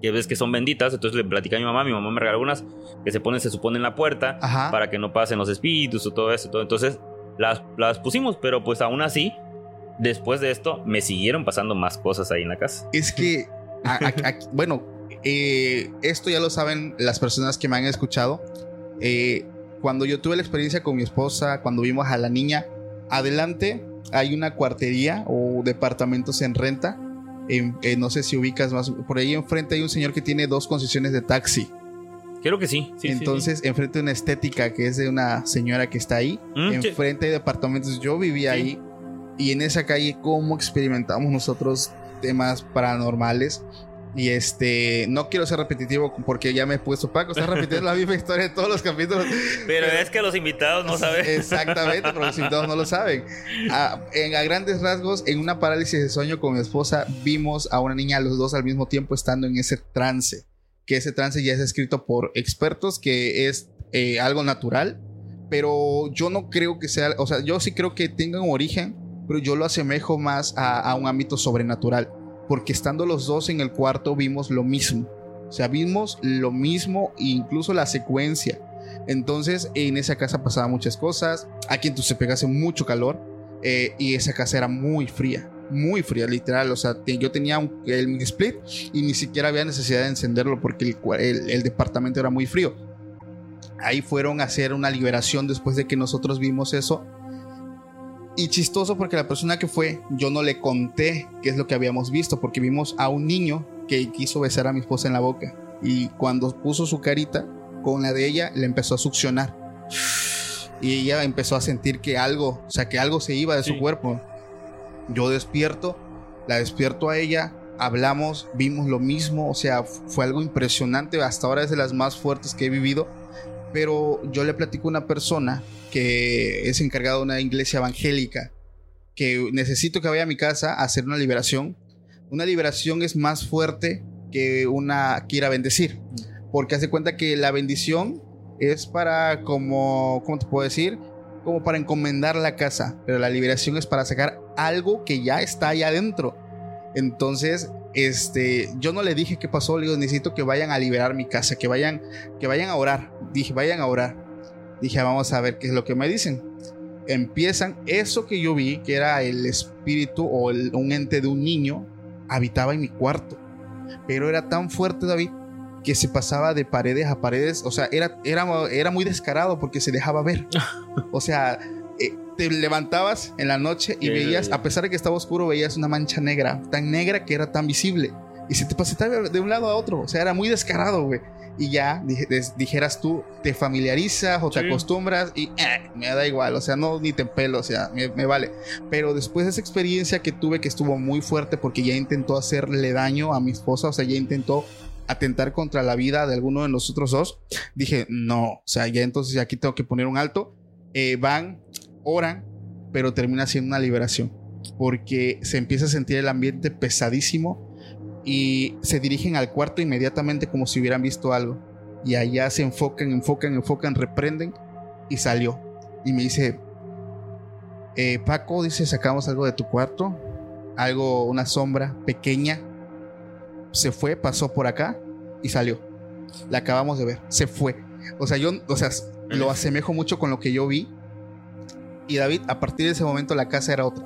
que ves que son benditas, entonces le platicé a mi mamá, mi mamá me regaló unas que se ponen, se supone en la puerta
Ajá.
para que no pasen los espíritus o todo eso, todo. entonces las, las pusimos, pero pues aún así, después de esto, me siguieron pasando más cosas ahí en la casa.
Es que, a- a- a- bueno, eh, esto ya lo saben las personas que me han escuchado. Eh, cuando yo tuve la experiencia con mi esposa, cuando vimos a la niña, adelante hay una cuartería o departamentos en renta. En- eh, no sé si ubicas más. Por ahí enfrente hay un señor que tiene dos concesiones de taxi.
Creo que sí. sí, sí,
Entonces, enfrente hay una estética que es de una señora que está ahí.
Mm, sí.
enfrente hay departamentos. Yo vivía
Sí.
ahí. Y en esa calle, ¿cómo experimentamos nosotros temas paranormales? Y este, no quiero ser repetitivo porque ya me he puesto Paco, está repitiendo la misma historia de todos los capítulos.
Pero es que los invitados no saben.
Exactamente, pero los invitados no lo saben. A, en, a grandes rasgos, en una parálisis de sueño con mi esposa, vimos a una niña, los dos al mismo tiempo, estando en ese trance. que ese trance ya es escrito por expertos, que es eh, algo natural, pero yo no creo que sea, o sea, yo sí creo que tenga un origen, pero yo lo asemejo más a, a un ámbito sobrenatural, porque estando los dos en el cuarto vimos lo mismo, o sea, vimos lo mismo, incluso la secuencia. Entonces, en esa casa pasaban muchas cosas. Aquí en Tuxtepec hace mucho calor. eh, y esa casa era muy fría. Muy fría, literal. O sea, yo tenía un, el split y ni siquiera había necesidad de encenderlo porque el departamento era muy frío. Ahí fueron a hacer una liberación después de que nosotros vimos eso. Y chistoso porque la persona que fue, yo no le conté qué es lo que habíamos visto, porque vimos a un niño que quiso besar a mi esposa en la boca. Y cuando puso su carita con la de ella, le empezó a succionar. Y ella empezó a sentir que algo, o sea, que algo se iba de su cuerpo. Yo despierto, la despierto a ella, hablamos, vimos lo mismo, o sea, fue algo impresionante, hasta ahora es de las más fuertes que he vivido, pero yo le platico a una persona que es encargada de una iglesia evangélica, que necesito que vaya a mi casa a hacer una liberación. Una liberación es más fuerte que una que ir a bendecir, porque hace cuenta que la bendición es para como, ¿cómo te puedo decir? Como para encomendar la casa, pero la liberación es para sacar algo que ya está allá adentro. Entonces, este, yo no le dije qué pasó, le digo, necesito que vayan a liberar mi casa, que vayan, que vayan a orar. Dije, vayan a orar. Dije, vamos a ver qué es lo que me dicen. Empiezan, eso que yo vi, que era el espíritu o el- un ente de un niño, habitaba en mi cuarto. Pero era tan fuerte, David, que se pasaba de paredes a paredes. O sea, era, era, era muy descarado porque se dejaba ver. O sea, te levantabas en la noche y veías, a pesar de que estaba oscuro, veías una mancha negra, tan negra que era tan visible. Y se te pasaba de un lado a otro. O sea, era muy descarado, güey. Y ya, dijeras tú, te familiarizas o te
Sí.
acostumbras y eh, me da igual. O sea, no ni te pelo, o sea, me, me vale. Pero después de esa experiencia que tuve, que estuvo muy fuerte porque ya intentó hacerle daño a mi esposa, o sea, ya intentó atentar contra la vida de alguno de nosotros dos, dije, no, o sea, ya entonces aquí tengo que poner un alto. Eh, van, oran, pero termina siendo una liberación, porque se empieza a sentir el ambiente pesadísimo y se dirigen al cuarto inmediatamente como si hubieran visto algo. Y allá se enfocan, enfocan, enfocan, reprenden y salió. Y me dice, eh, Paco, dice, sacamos algo de tu cuarto, algo, una sombra pequeña. Se fue, pasó por acá y salió. La acabamos de ver, se fue. O sea, yo, o sea, lo asemejo mucho con lo que yo vi. Y David, a partir de ese momento la casa era otra.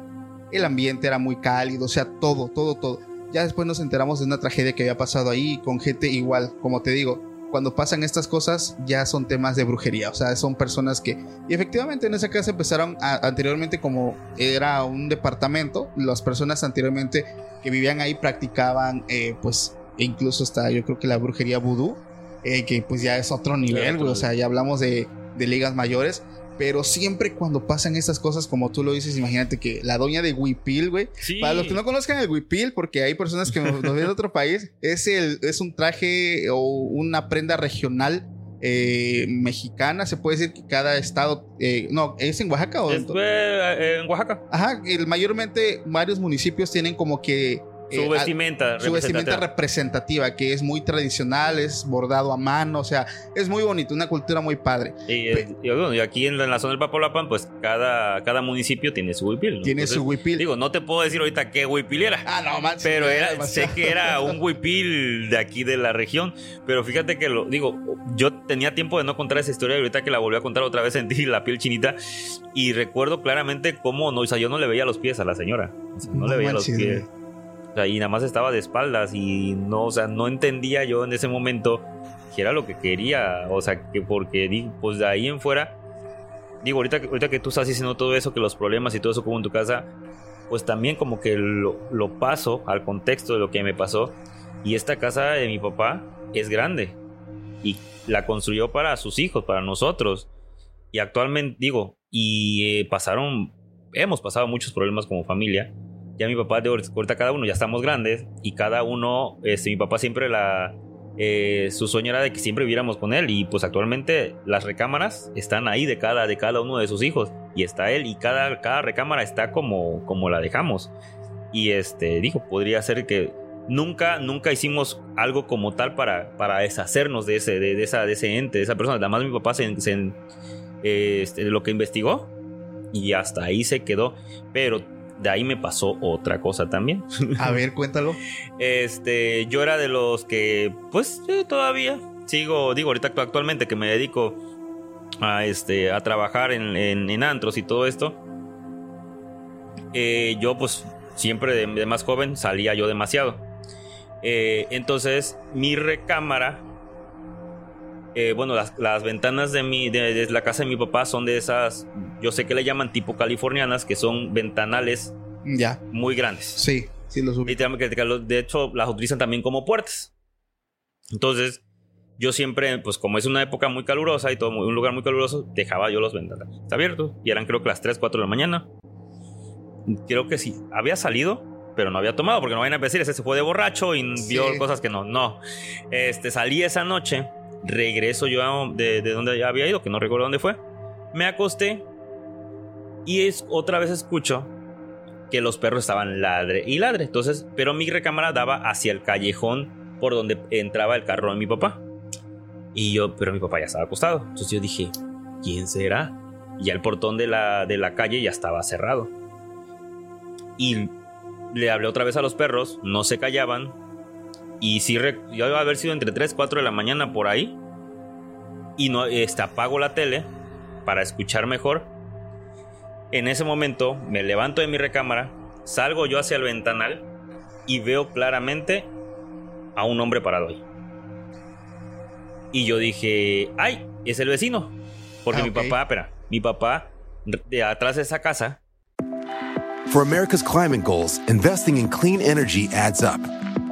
El ambiente era muy cálido, o sea, todo, todo, todo. Ya después nos enteramos de una tragedia que había pasado ahí con gente igual, como te digo, cuando pasan estas cosas ya son temas de brujería, o sea, son personas que... Y efectivamente en esa casa empezaron a- anteriormente como era un departamento, las personas anteriormente que vivían ahí practicaban eh, pues e incluso hasta yo creo que la brujería vudú, eh, que pues ya es otro nivel, güey, o sea, ya hablamos de, de ligas mayores. Pero siempre cuando pasan estas cosas, como tú lo dices, imagínate que la doña de Huipil, güey,
Sí.
para los que no conozcan el huipil, porque hay personas que nos, ven de otro país, es, el, es un traje o una prenda regional eh, mexicana. Se puede decir que cada estado, eh, no, ¿es en Oaxaca o
Es, eh, en Oaxaca.
Ajá, el- mayormente varios municipios tienen como que...
Su
eh,
vestimenta.
su vestimenta
representativa.
que es muy tradicional, es bordado a mano, o sea, es muy bonito, una cultura muy padre.
Y, eh, y, bueno, y aquí en la, en la zona del Papolapan, pues cada, cada municipio tiene su huipil. ¿no?
Tiene
Entonces,
su huipil.
Digo, no te puedo decir ahorita qué huipil era.
Ah, no, manches,
Pero era,
demasiado.
sé que era un huipil de aquí de la región. Pero fíjate que lo digo, yo tenía tiempo de no contar esa historia y ahorita que la volví a contar otra vez sentí la piel chinita. Y recuerdo claramente cómo no, o sea, yo no le veía los pies a la señora. O sea, no,
No
le veía
manches,
los pies. O sea, y nada más estaba de espaldas y no, o sea, no entendía yo en ese momento que era lo que quería. O sea, que porque, pues de ahí en fuera, digo, ahorita, ahorita que tú estás diciendo todo eso, que los problemas y todo eso como en tu casa, pues también como que lo, lo paso al contexto de lo que me pasó. Y esta casa de mi papá es grande y la construyó para sus hijos, para nosotros. Y actualmente, digo, y eh, pasaron, hemos pasado muchos problemas como familia. Ya mi papá, de ahorita cada uno, ya estamos grandes y cada uno, este, mi papá siempre la, eh, su sueño era de que siempre viviéramos con él y pues actualmente las recámaras están ahí de cada, de cada uno de sus hijos y está él y cada, cada recámara está como, como la dejamos. Y este, dijo, podría ser que nunca, nunca hicimos algo como tal para, para deshacernos de ese, de, de esa, de ese ente, de esa persona. Además, mi papá se, se- eh, este, lo que investigó y hasta ahí se quedó. Pero de ahí me pasó otra cosa también.
A ver, cuéntalo.
Este, yo era de los que, pues, eh, todavía sigo, digo, ahorita actu- actualmente que me dedico a, este, a trabajar en, en- en antros y todo esto. eh, yo, pues, siempre de, de más joven salía yo demasiado. Eh, entonces, mi recámara, eh, bueno, las, las ventanas de, mi, de, de la casa de mi papá son de esas, yo sé que le llaman tipo californianas, que son ventanales
Ya.
muy grandes.
Sí, sí lo subí.
Literalmente, que- que lo- de hecho, las utilizan también como puertas. Entonces, yo siempre, pues como es una época muy calurosa y todo, un lugar muy caluroso, dejaba yo los ventanales abiertos. Y eran creo que las 3, 4 de la mañana. Creo que sí, había salido, pero no había tomado, porque no vayan a decir, ese se fue de borracho y
Sí.
vio cosas que no. No. Este, salí esa noche, regreso yo a- de, de donde había ido, que no recuerdo dónde fue. Me acosté y es, otra vez escucho que los perros estaban ladre y ladre. Entonces, pero mi recámara daba hacia el callejón por donde entraba el carro de mi papá. Y yo, pero mi papá ya estaba acostado. Entonces yo dije, ¿quién será? Y ya el portón de la, de la calle ya estaba cerrado. Y le hablé otra vez a los perros, no se callaban. Y sí, yo iba a haber sido entre 3, 4 de la mañana por ahí. Y no, este, apago la tele para escuchar mejor. En ese momento me levanto de mi recámara, salgo yo hacia el ventanal y veo claramente a un hombre parado ahí. Y yo dije, ay, es el vecino. Porque
Ah,
mi papá, espera, mi papá de atrás de esa casa
For America's climate goals, investing in clean energy adds up.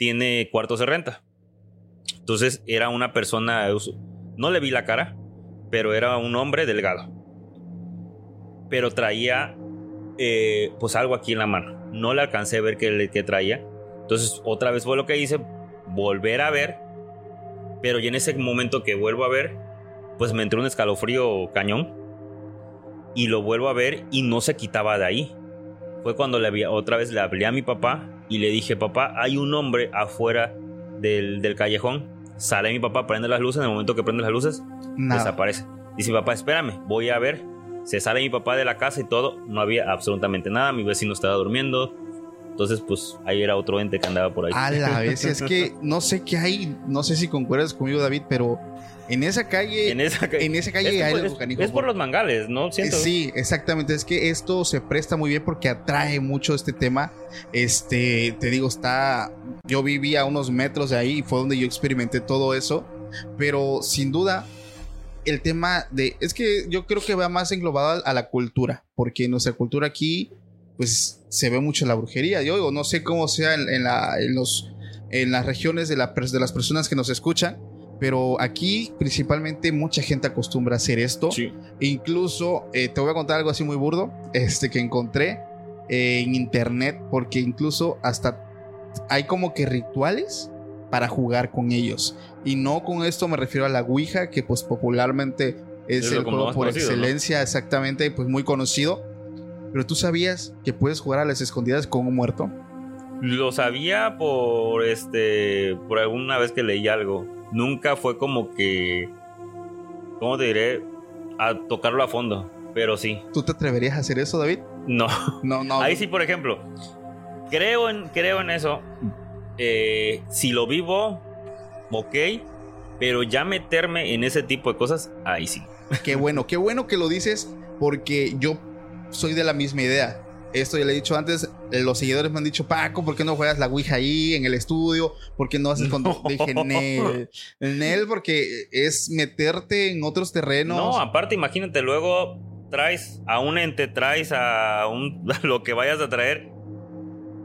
Tiene cuartos de renta. Entonces era una persona, no le vi la cara, pero era un hombre delgado. Pero traía eh, pues algo aquí en la mano. No le alcancé a ver qué, qué traía. Entonces otra vez fue lo que hice, volver a ver. Pero ya en ese momento que vuelvo a ver, pues me entró un escalofrío cañón. Y lo vuelvo a ver y no se quitaba de ahí. Fue cuando le había, otra vez le hablé a mi papá y le dije, papá, hay un hombre afuera del, del callejón. Sale mi papá, prende las luces. En el momento que prende las luces,
Nada.
desaparece. Dice, papá, espérame, voy a ver. Se sale mi papá de la casa y todo. No había absolutamente nada. Mi vecino estaba durmiendo. Entonces, pues ahí era otro ente que andaba por ahí.
A la vez, es que no sé qué hay, no sé si concuerdas conmigo, David, pero en esa calle,
en esa, ca-
en esa calle
es,
hay
por-
algo
es-
canijo,
es por
por-
los mangales, ¿no? Siento.
Sí, exactamente. Es que esto se presta muy bien porque atrae mucho este tema. Este, te digo, está. Yo vivía a unos metros de ahí y fue donde yo experimenté todo eso. Pero sin duda, el tema de. Es que yo creo que va más englobado a, la cultura. Porque nuestra cultura aquí, pues se ve mucho la brujería. Yo digo, no sé cómo sea en, en la, en los, en las regiones de, la, de las personas que nos escuchan. Pero aquí, principalmente, mucha gente acostumbra a hacer esto.
Sí.
Incluso eh, te voy a contar algo así muy burdo, este que encontré eh, en internet, porque incluso hasta hay como que rituales para jugar con ellos. Y no con esto me refiero a la Ouija, que pues popularmente es, el juego por
conocido, ¿no?
excelencia, exactamente, pues muy conocido. Pero tú sabías que puedes jugar a las escondidas con un muerto.
Lo sabía por este. por alguna vez que leí algo. Nunca fue como que. ¿Cómo te diré? A tocarlo a fondo. Pero sí.
¿Tú te atreverías a hacer eso, David?
No.
No, no.
Ahí sí, por ejemplo. Creo en, creo en eso. Eh, si lo vivo, ok. Pero ya meterme en ese tipo de cosas, ahí sí.
Qué bueno, qué bueno que lo dices porque yo soy de la misma idea. Esto ya le he dicho antes, los seguidores me han dicho, Paco, ¿por qué no juegas la Ouija ahí en el estudio? ¿Por qué no haces con...
No.
Dije, Nel, Nel, porque es meterte en otros terrenos.
No, aparte, imagínate, luego traes a un ente, traes a, un, a lo que vayas a traer,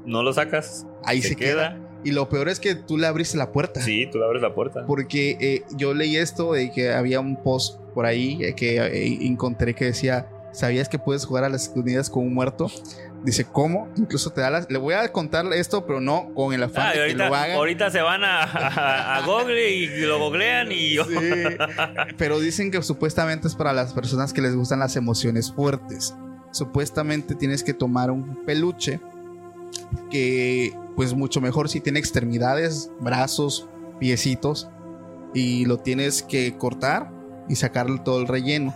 no lo sacas.
ahí se, queda. Y lo peor es que tú le abriste la puerta.
Sí, tú le abres la puerta.
Porque eh, yo leí esto de que había un post por ahí eh, que eh, encontré que decía, ¿sabías que puedes jugar a las escondidas con un muerto? Dice, ¿cómo? Incluso te da las... Le voy a contar esto, pero no con el afán
Ah,
de que lo hagan.
ahorita se van a, a, a Google y lo googlean y yo.
Sí, pero dicen que supuestamente es para las personas que les gustan las emociones fuertes. Supuestamente tienes que tomar un peluche que pues mucho mejor si tiene extremidades, brazos, piecitos y lo tienes que cortar y sacarle todo el relleno.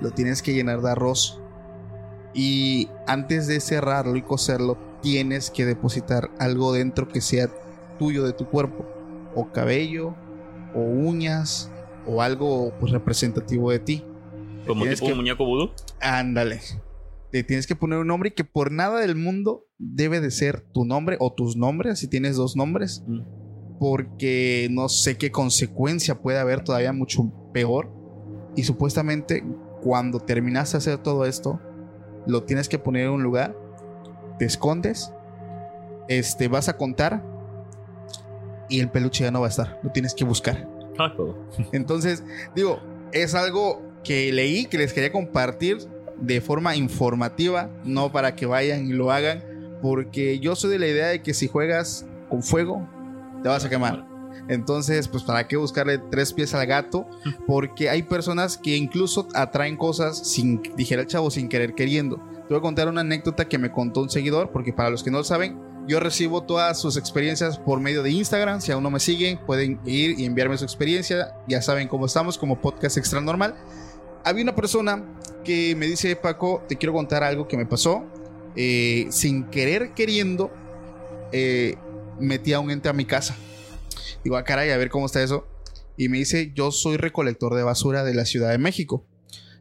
Lo tienes que llenar de arroz. Y antes de cerrarlo y coserlo, tienes que depositar algo dentro que sea tuyo de tu cuerpo. O cabello, o uñas, o algo pues, representativo de ti.
Como tipo
que-
un muñeco vudú.
Ándale. Le tienes que poner un nombre que por nada del mundo debe de ser tu nombre o tus nombres, si tienes dos nombres.
Mm.
Porque no sé qué consecuencia puede haber todavía mucho peor. Y supuestamente cuando terminaste de hacer todo esto, lo tienes que poner en un lugar, te escondes, este, vas a contar y el peluche ya no va a estar. Lo tienes que buscar.
Todo.
Entonces, digo, es algo que leí, que les quería compartir de forma informativa, no para que vayan y lo hagan, porque yo soy de la idea de que si juegas con fuego, te vas a quemar. Entonces, pues para qué buscarle tres pies al gato, porque hay personas que incluso atraen cosas sin, dijera el chavo, sin querer queriendo. Te voy a contar una anécdota que me contó un seguidor, porque para los que no lo saben, yo recibo todas sus experiencias por medio de Instagram. Si aún no me siguen, pueden ir y enviarme su experiencia. Ya saben cómo estamos como podcast extra normal. Había una persona que me dice, Paco, te quiero contar algo que me pasó. Eh, sin querer queriendo, eh, metí a un ente a mi casa. Digo, ah, caray, a ver cómo está eso. Y me dice, yo soy recolector de basura de la Ciudad de México.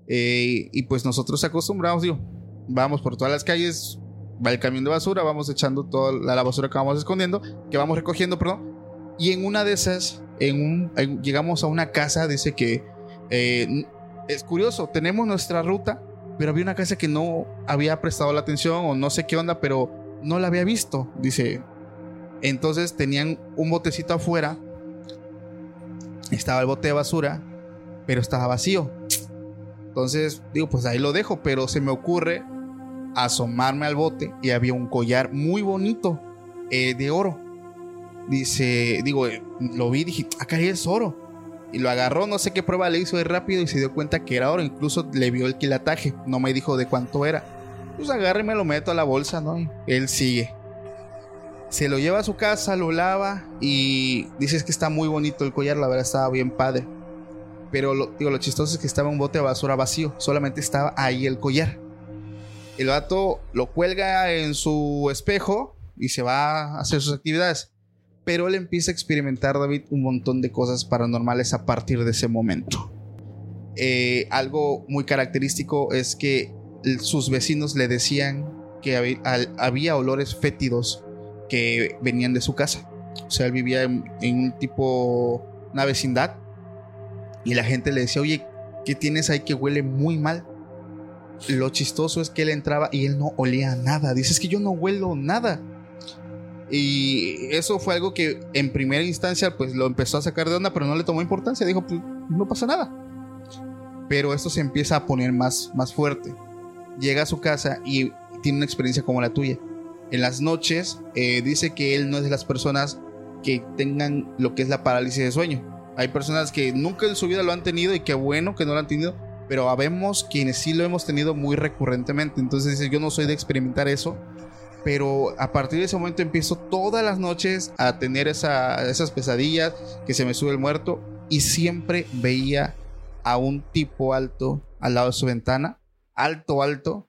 Eh, y pues nosotros acostumbramos, digo, vamos por todas las calles, va el camión de basura, vamos echando toda la, basura que vamos escondiendo, que vamos recogiendo, perdón. Y en una de esas, en un, en- llegamos a una casa, dice que eh, es curioso, tenemos nuestra ruta, pero había una casa que no había prestado la atención o no sé qué onda, pero no la había visto, dice. Entonces tenían un botecito afuera, estaba el bote de basura, pero estaba vacío. Entonces digo, pues ahí lo dejo, pero se me ocurre asomarme al bote y había un collar muy bonito eh, de oro. Dice, digo, eh, lo vi, dije, acá es oro. Y lo agarró, no sé qué prueba le hizo de rápido y se dio cuenta que era oro. Incluso le vio el quilataje, no me dijo de cuánto era. Pues agarre y me lo meto a la bolsa, ¿no? Y él sigue. Se lo lleva a su casa, lo lava y dices que está muy bonito el collar, la verdad estaba bien padre. Pero lo, digo, lo chistoso es que estaba un bote de basura vacío, solamente estaba ahí el collar. El vato lo cuelga en su espejo y se va a hacer sus actividades. Pero él empieza a experimentar, David, un montón de cosas paranormales a partir de ese momento. Eh, algo muy característico es que sus vecinos le decían que había olores fétidos que venían de su casa. O sea, él vivía en, un tipo, una vecindad. Y la gente le decía, oye, ¿qué tienes ahí que huele muy mal? Lo chistoso es que él entraba y él no olía nada. Dice, es que yo no huelo nada. Y eso fue algo que en primera instancia pues lo empezó a sacar de onda, pero no le tomó importancia. Dijo, pues no pasa nada. Pero esto se empieza a poner más, más fuerte. Llega a su casa y tiene una experiencia como la tuya. En las noches eh, dice que él no es de las personas que tengan lo que es la parálisis de sueño. Hay personas que nunca en su vida lo han tenido y qué bueno que no lo han tenido, pero habemos quienes sí lo hemos tenido muy recurrentemente. Entonces dice, yo no soy de experimentar eso, pero a partir de ese momento empiezo todas las noches a tener esa- esas pesadillas, que se me sube el muerto, y siempre veía a un tipo alto al lado de su ventana, alto, alto.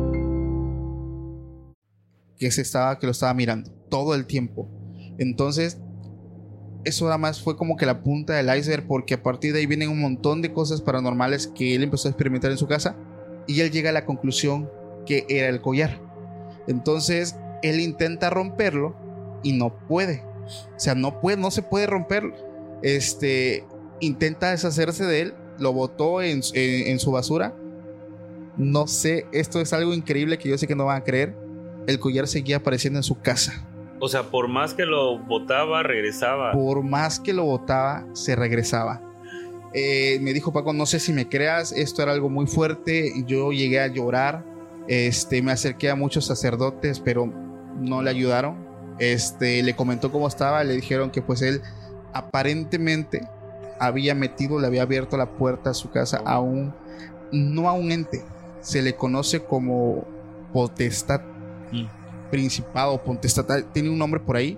Que se estaba, que lo estaba mirando todo el tiempo. Entonces, eso nada más fue como que la punta del iceberg, porque a partir de ahí vienen un montón de cosas paranormales que él empezó a experimentar en su casa y él llega a la conclusión que era el collar. Entonces, él intenta romperlo y no puede. O sea, no puede, no se puede romperlo. Este, intenta deshacerse de él, lo botó en, en- en su basura. No sé, esto es algo increíble que yo sé que no van a creer. El collar seguía apareciendo en su casa.
O sea, por más que lo botaba, regresaba.
Por más que lo botaba, se regresaba. Eh, me dijo Paco, no sé si me creas, esto era algo muy fuerte. Yo llegué a llorar. Este, me acerqué a muchos sacerdotes, pero no le ayudaron. Este, le comentó cómo estaba, le dijeron que pues él aparentemente había metido, le había abierto la puerta a su casa a un, no a un ente, se le conoce como potestad,
Mm.
principado, potestad, tiene un nombre por ahí,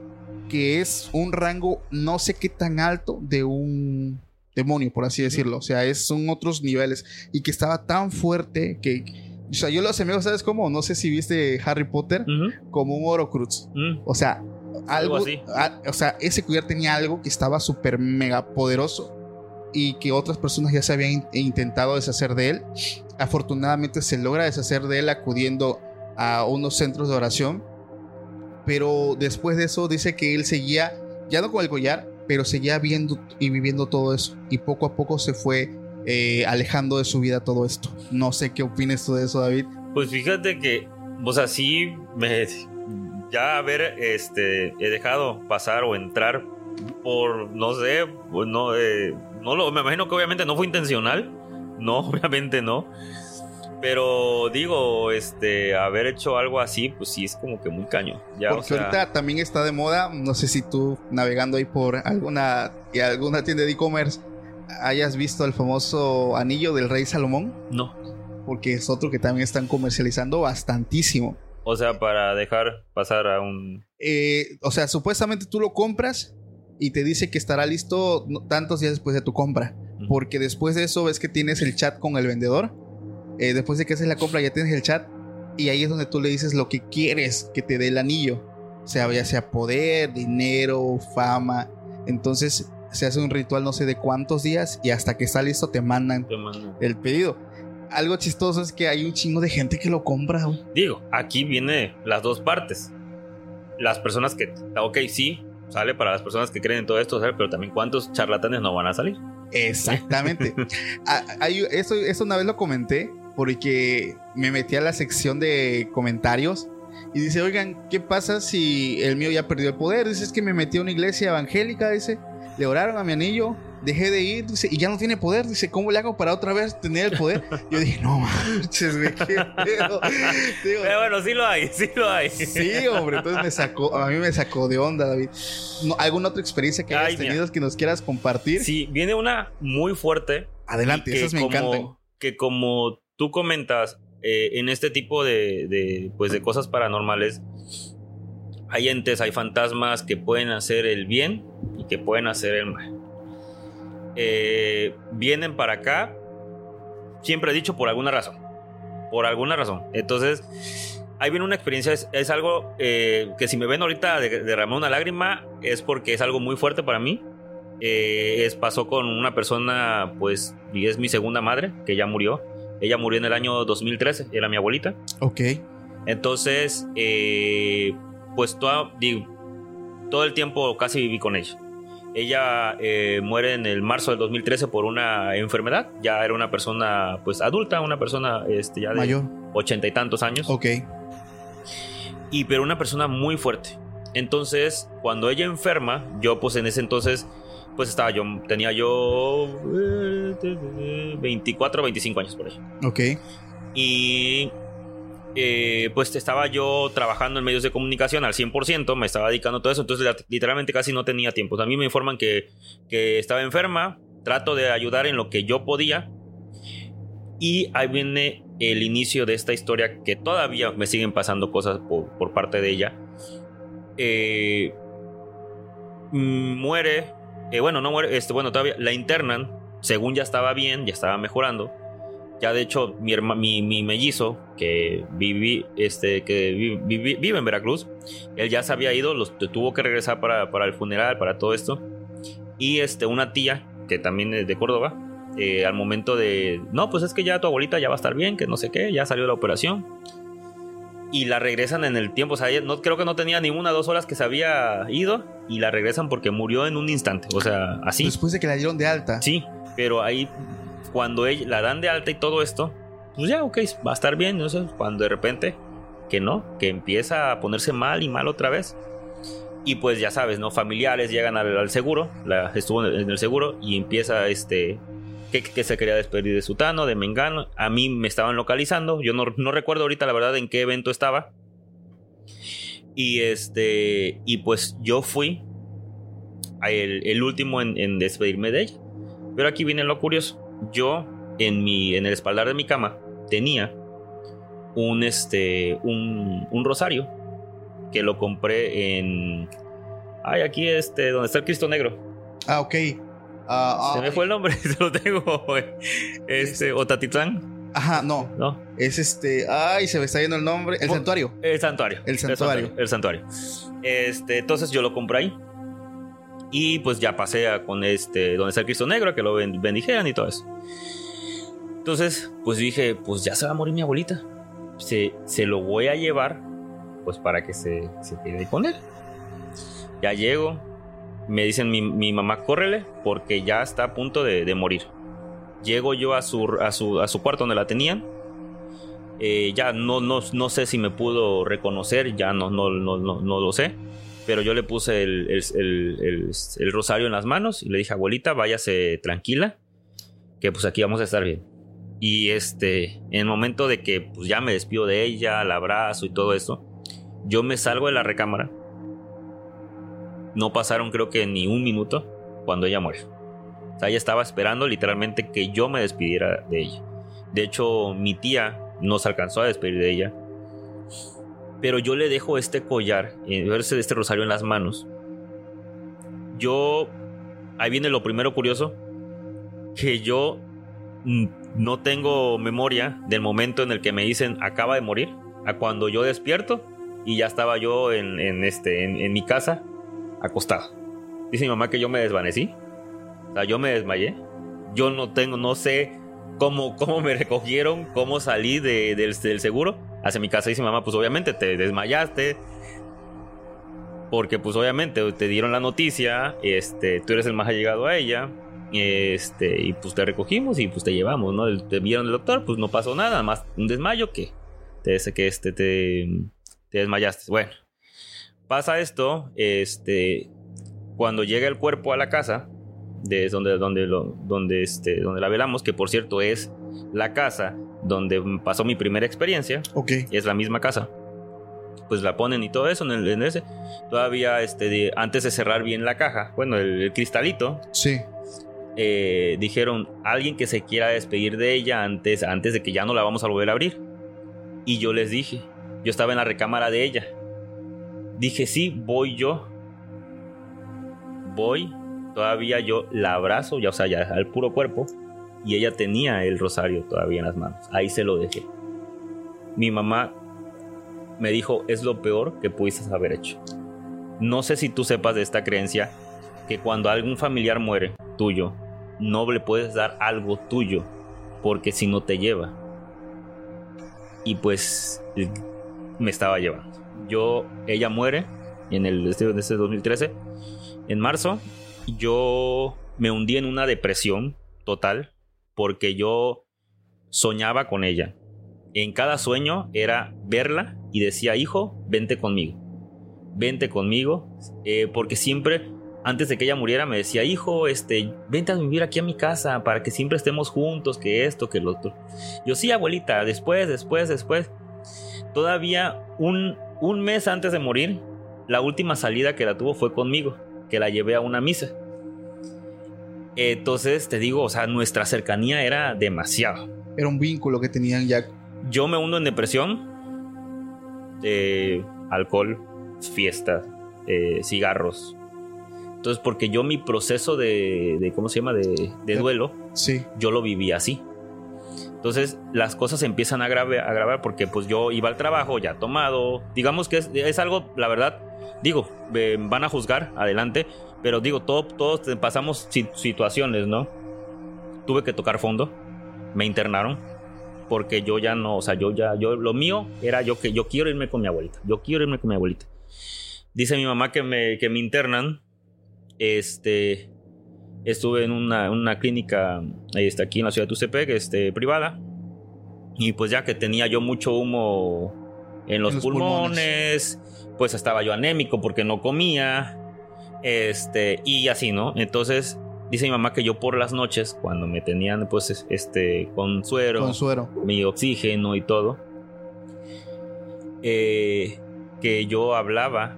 que es un rango no sé qué tan alto de un demonio, por así decirlo. O sea, es, son otros niveles. Y que estaba tan fuerte que... O sea, yo lo asemejo, ¿sabes cómo? No sé si viste Harry Potter como un Orocruz.
mm.
O sea, algo,
así.
a- o sea, ese collar tenía algo que estaba súper mega poderoso y que otras personas ya se habían in- intentado deshacer de él. Afortunadamente se logra deshacer de él acudiendo a unos centros de oración. Pero después de eso dice que él seguía, ya no con el collar, pero seguía viendo y viviendo todo eso. Y poco a poco se fue eh, alejando de su vida todo esto. No sé qué opinas tú de eso, David.
Pues fíjate que, o sea, sí, me, ya haber, este, he dejado pasar o entrar por, no sé, pues no, eh, no lo, me imagino que obviamente no fue intencional, no, obviamente no, pero digo, este, haber hecho algo así, pues sí es como que muy caño. Ya, o
Porque
sea,
ahorita también está de moda, no sé si tú navegando ahí por alguna, alguna tienda de e-commerce hayas visto el famoso anillo del rey Salomón,
no.
porque es otro que también están comercializando bastantísimo.
O sea, para dejar pasar a un...
Eh, o sea, supuestamente tú lo compras y te dice que estará listo tantos días después de tu compra, porque después de eso ves que tienes el chat con el vendedor, Eh, después de que haces la compra ya tienes el chat y ahí es donde tú le dices lo que quieres que te dé el anillo. O sea, ya sea poder, dinero, fama. Entonces se hace un ritual no sé de cuántos días y hasta que está listo te mandan
te mandan.
el pedido. Algo chistoso es que hay un chingo de gente que lo compra. güey.
Digo, aquí viene las dos partes. Las personas que, ok, sí, sale para las personas que creen en todo esto, ¿sale? pero también cuántos charlatanes no van a salir.
Exactamente. Ah, eso, eso una vez lo comenté porque me metí a la sección de comentarios y dice, oigan, ¿qué pasa si el mío ya perdió el poder? Dice, es que me metí a una iglesia evangélica, dice, le oraron a mi anillo, dejé de ir, dice, y ya no tiene poder, dice, ¿cómo le hago para otra vez tener el poder? Yo dije, no manches, güey, qué pedo. Digo,
Pero bueno, sí lo hay, sí lo hay.
Sí, hombre, entonces me sacó, a mí me sacó de onda, David. No, ¿Alguna otra experiencia que hayas
Ay,
tenido que nos quieras compartir?
Sí, viene una muy fuerte.
Adelante, esas me
como-
encantan.
Que como tú comentas, eh, en este tipo de, de, pues de cosas paranormales, hay entes, hay fantasmas que pueden hacer el bien y que pueden hacer el mal. Eh, vienen para acá, siempre he dicho, por alguna razón. Por alguna razón. Entonces, ahí viene una experiencia, es, algo eh, que si me ven ahorita de- derramar una lágrima, es porque es algo muy fuerte para mí. Es, pasó con una persona, pues, y es mi segunda madre, que ya murió. Ella murió en el año 2013, era mi abuelita.
Ok.
Entonces, eh, pues todo, digo, todo el tiempo casi viví con ella. Ella eh, muere en el marzo del 2013 por una enfermedad. Ya era una persona pues adulta, una persona este, ya de
Mayor.
ochenta y tantos años.
Ok.
Y pero una persona muy fuerte. Entonces, cuando ella enferma, yo pues en ese entonces pues estaba yo tenía yo eh, 24 25 años por ahí.
Ok.
Y eh, pues estaba yo trabajando en medios de comunicación al 100%, me estaba dedicando a todo eso, entonces literalmente casi no tenía tiempo. O sea, a mí me informan que, que estaba enferma, trato de ayudar en lo que yo podía. Y ahí viene el inicio de esta historia que todavía me siguen pasando cosas por, por parte de ella. Eh, mm, muere, eh, bueno, no muere, este, bueno, todavía la internan, según ya estaba bien, ya estaba mejorando. Ya de hecho, mi, herma- mi, mi mellizo, que, viví, este, que vive en Veracruz, él ya se había ido, los, tuvo que regresar para, para el funeral, para todo esto. Y este, una tía, que también es de Córdoba, eh, al momento de, no, pues es que ya tu abuelita ya va a estar bien, que no sé qué, ya salió de la operación. Y la regresan en el tiempo, o sea, ella no, creo que no tenía ni una o dos horas que se había ido y la regresan porque murió en un instante, o sea, así.
Después de que la dieron de alta.
Sí, pero ahí cuando ella, la dan de alta y todo esto, pues ya, ok, va a estar bien. No sé, cuando de repente, que no, que empieza a ponerse mal y mal otra vez. Y pues ya sabes, ¿no? Familiares llegan al, al seguro, la, estuvo en el, en el seguro y empieza este. Que, se quería despedir de Sutano, de Mengano. A mí me estaban localizando. Yo no, no recuerdo ahorita la verdad en qué evento estaba. Y este. Y pues yo fui el, el último en, en despedirme de ella. Pero aquí viene lo curioso. Yo en mi en el espaldar de mi cama tenía un este un, un rosario que lo compré en ay aquí este donde está el Cristo Negro.
Ah, ok. Ah,
Se me fue el nombre, se lo tengo. Este Otatitlán,
Ajá, no.
¿no?
Es este. Ay, se me está yendo el nombre. El
Mo-
santuario.
El santuario.
El santuario.
El santuario. Este, entonces yo lo compré ahí. Y pues ya pasé a con este, donde está el Cristo Negro, que lo ben- bendijeran y todo eso. Entonces, pues dije, pues ya se va a morir mi abuelita. Se, se lo voy a llevar, pues para que se, se quede con él. Ya llego, me dicen mi, mi mamá, córrele, porque ya está a punto de, de morir. Llego yo a su, a, su, a su cuarto donde la tenían. Eh, ya no, no, no sé si me pudo reconocer, ya no, no, no, no, lo sé. Pero yo le puse el- el- el- el rosario en las manos y le dije, abuelita, váyase tranquila, que pues aquí vamos a estar bien. Y este, en el momento de que pues ya me despido de ella, la abrazo y todo eso, yo me salgo de la recámara. No pasaron creo que ni un minuto cuando ella muere. O ella estaba esperando literalmente que yo me despidiera de ella. De hecho, mi tía no se alcanzó a despedir de ella. Pero yo le dejo este collar, eh, este rosario en las manos. Yo, ahí viene lo primero curioso, que yo mm, no tengo memoria del momento en el que me dicen acaba de morir, a cuando yo despierto y ya estaba yo en, este, en mi casa acostado. Dice mi mamá que yo me desvanecí, o sea, yo me desmayé. Yo no tengo, no sé cómo, cómo me recogieron, cómo salí de- del, del seguro hacia mi casa. Dice mi mamá, pues obviamente te desmayaste. Porque pues obviamente te dieron la noticia, este, tú eres el más allegado a ella, este, y pues te recogimos y pues te llevamos, ¿no? Te vieron el doctor, pues no pasó nada, más un desmayo que te, que este, te, te desmayaste. Bueno, pasa esto, este, cuando llega el cuerpo a la casa, de donde, donde, lo, donde, este, donde la velamos, que por cierto es la casa donde pasó mi primera experiencia,
Ok.
es la misma casa. Pues la ponen y todo eso en, el, en ese. Todavía este, de- antes de cerrar bien la caja, bueno, el, el cristalito,
Sí.
eh, dijeron alguien que se quiera despedir de ella antes, antes de que ya no la vamos a volver a abrir. Y yo les dije, yo estaba en la recámara de ella. Dije, sí, voy yo. Voy, todavía yo la abrazo, ya, o sea, ya al puro cuerpo. Y ella tenía el rosario todavía en las manos. Ahí se lo dejé. Mi mamá me dijo, es lo peor que pudiste haber hecho. No sé si tú sepas de esta creencia, que cuando algún familiar muere tuyo, no le puedes dar algo tuyo, porque si no te lleva. Y pues me estaba llevando. Ella muere en el este, este 2013, en marzo, yo me hundí en una depresión total porque yo soñaba con ella. En cada sueño era verla y decía, hijo, vente conmigo. Vente conmigo. eh, porque siempre, antes de que ella muriera, me decía, hijo, este, vente a vivir aquí a mi casa para que siempre estemos juntos, que esto, que lo otro. Yo sí, abuelita, después, después, después. Todavía un, un mes antes de morir, la última salida que la tuvo fue conmigo, que la llevé a una misa. Entonces, te digo, o sea, nuestra cercanía era demasiado.
Era un vínculo que tenían ya.
Yo me hundo en depresión, eh, alcohol, fiestas, eh, cigarros. Entonces, porque yo mi proceso de, de ¿cómo se llama? De, de duelo,
Sí.
yo lo viví así. Entonces las cosas se empiezan a agravar, porque pues yo iba al trabajo ya tomado. Digamos que es, es algo, la verdad, digo, van a juzgar, adelante, pero digo, todo, todos pasamos si- situaciones, ¿no? Tuve que tocar fondo, me internaron porque yo ya no, o sea, yo ya, yo, lo mío era yo que yo quiero irme con mi abuelita, yo quiero irme con mi abuelita. Dice mi mamá que me, que me internan, este, estuve en una, una clínica este, aquí en la ciudad de Tuxtepec, este, privada. Y pues ya que tenía yo mucho humo en los,
En los
pulmones, pues estaba yo anémico porque no comía. Este, y así, ¿no? Entonces, dice mi mamá que yo por las noches, cuando me tenían, pues, es- este, con suero,
Con suero.
mi oxígeno y todo, eh, que yo hablaba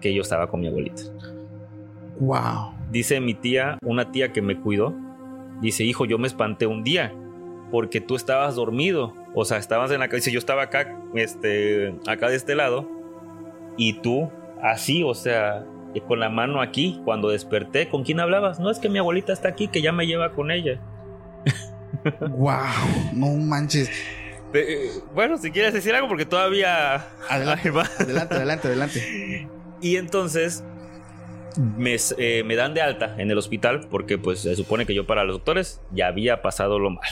que yo estaba con mi abuelita.
Wow.
Dice mi tía, una tía que me cuidó, dice, hijo, yo me espanté un día porque tú estabas dormido, o sea, estabas en la casa, yo estaba acá, este, acá de este lado, y tú así, o sea, y con la mano aquí, cuando desperté, ¿con quién hablabas? No, es que mi abuelita está aquí, que ya me lleva con ella.
Wow. No manches.
Eh, bueno, si quieres decir algo, porque todavía...
Adelante. Adelante, adelante, adelante.
Y entonces me, eh, me dan de alta en el hospital porque pues se supone que yo para los doctores ya había pasado lo mal.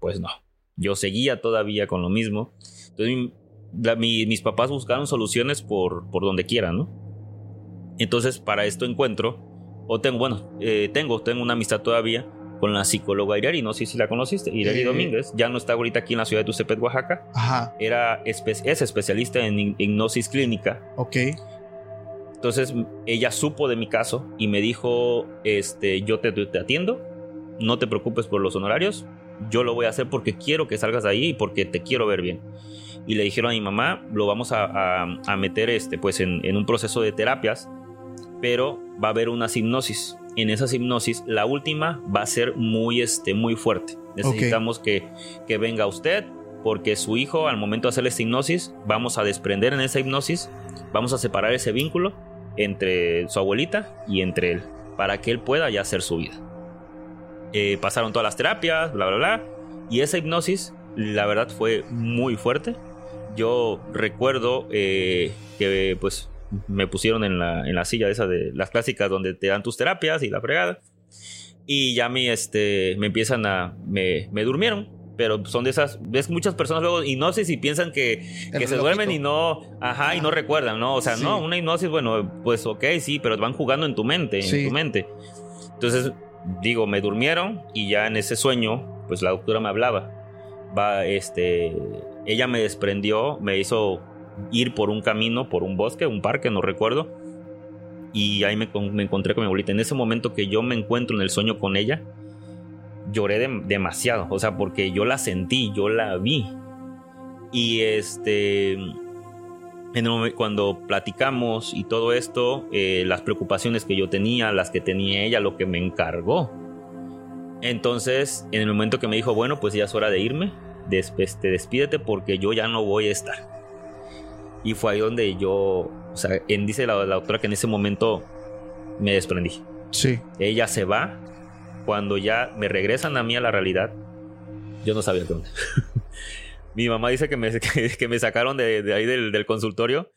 Pues no, yo seguía todavía con lo mismo. Entonces mi- la- mi- mis papás buscaron soluciones por, por donde quieran, ¿no? Entonces para esto encuentro, o tengo, bueno, eh, tengo, tengo una amistad todavía con la psicóloga Irari, no sé si la conociste, Irari
Eh.
Domínguez, ya no está ahorita aquí en la ciudad de Tuxtepec, Oaxaca,
Ajá.
era es especialista en hipnosis clínica
Ok.
Entonces ella supo de mi caso y me dijo, este, yo te, te atiendo, no te preocupes por los honorarios, yo lo voy a hacer porque quiero que salgas de ahí y porque te quiero ver bien. Y le dijeron a mi mamá, lo vamos a, a- a meter este, pues en, en un proceso de terapias, pero va a haber unas hipnosis. En esas hipnosis, la última va a ser muy, este, muy fuerte. Necesitamos que, que venga usted, porque su hijo, al momento de hacer esta hipnosis, vamos a desprender en esa hipnosis, vamos a separar ese vínculo entre su abuelita y entre él, para que él pueda ya hacer su vida. Eh, pasaron todas las terapias, bla, bla, bla, y esa hipnosis, la verdad, fue muy fuerte. Yo recuerdo eh, que, pues, me pusieron en la, en la silla esa de las clásicas donde te dan tus terapias y la fregada. Y ya me, este, me empiezan a... Me, me durmieron. Pero son de esas... Ves muchas personas luego hipnosis y piensan que, que se duermen y no... Ajá, y no recuerdan, ¿no? O sea,
Sí.
no, una hipnosis, bueno, pues ok, sí, pero van jugando en tu mente, en tu mente. Entonces, digo, me durmieron y ya en ese sueño, pues la doctora me hablaba. Va, este... Ella me desprendió, me hizo ir por un camino, por un bosque, un parque, no recuerdo. Y ahí me, me encontré con mi abuelita. En ese momento que yo me encuentro en el sueño con ella, lloré dem- demasiado. O sea, porque yo la sentí, yo la vi. Y este. En el cuando platicamos y todo esto, eh, las preocupaciones que yo tenía, las que tenía ella, lo que me encargó. Entonces, en el momento que me dijo, bueno, pues ya es hora de irme, después te despídete porque yo ya no voy a estar. Y fue ahí donde yo, o sea, en, dice la, la doctora que en ese momento me desprendí.
Sí.
Ella se va. Cuando ya me regresan a mí a la realidad, yo no sabía qué onda. Mi mamá dice que me, que, que me sacaron de, de ahí del, del consultorio.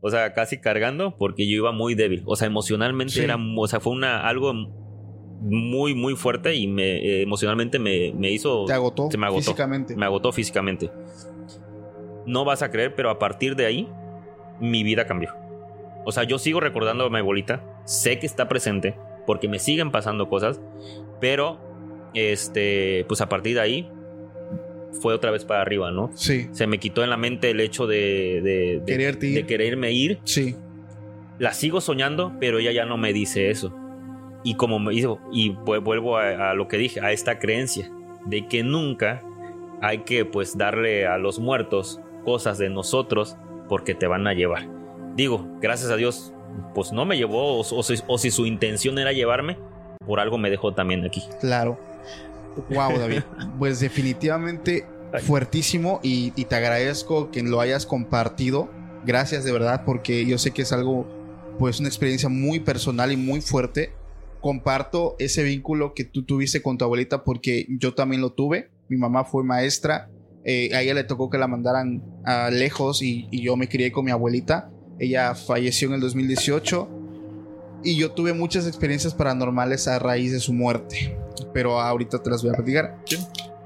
O sea, casi cargando porque yo iba muy débil. O sea, emocionalmente
Sí.
era, o sea, fue una, algo muy, muy fuerte y me, eh, emocionalmente me, me hizo...
Te agotó,
Se me agotó.
físicamente.
Me agotó físicamente. No vas a creer, pero a partir de ahí, mi vida cambió. O sea, yo sigo recordando a mi abuelita, sé que está presente porque me siguen pasando cosas, pero este, pues a partir de ahí fue otra vez para arriba, ¿no?
Sí.
Se me quitó en la mente el hecho de, de, de-
Quererte ir.
de quererme ir.
Sí.
La sigo soñando, pero ella ya no me dice eso. Y como me hizo, y vu- vuelvo a, a lo que dije, a esta creencia de que nunca hay que pues darle a los muertos cosas de nosotros porque te van a llevar. Digo, gracias a Dios, pues no me llevó, o, o si, o si su intención era llevarme, por algo me dejó también aquí.
Claro. Wow, David. Pues definitivamente fuertísimo y, y te agradezco que lo hayas compartido. Gracias de verdad porque yo sé que es algo, pues una experiencia muy personal y muy fuerte. Comparto ese vínculo que tú tuviste con tu abuelita porque yo también lo tuve. Mi mamá fue maestra. eh, a ella le tocó que la mandaran a lejos y, y yo me crié con mi abuelita. Ella falleció en el 2018 y yo tuve muchas experiencias paranormales a raíz de su muerte pero ahorita te las voy a platicar.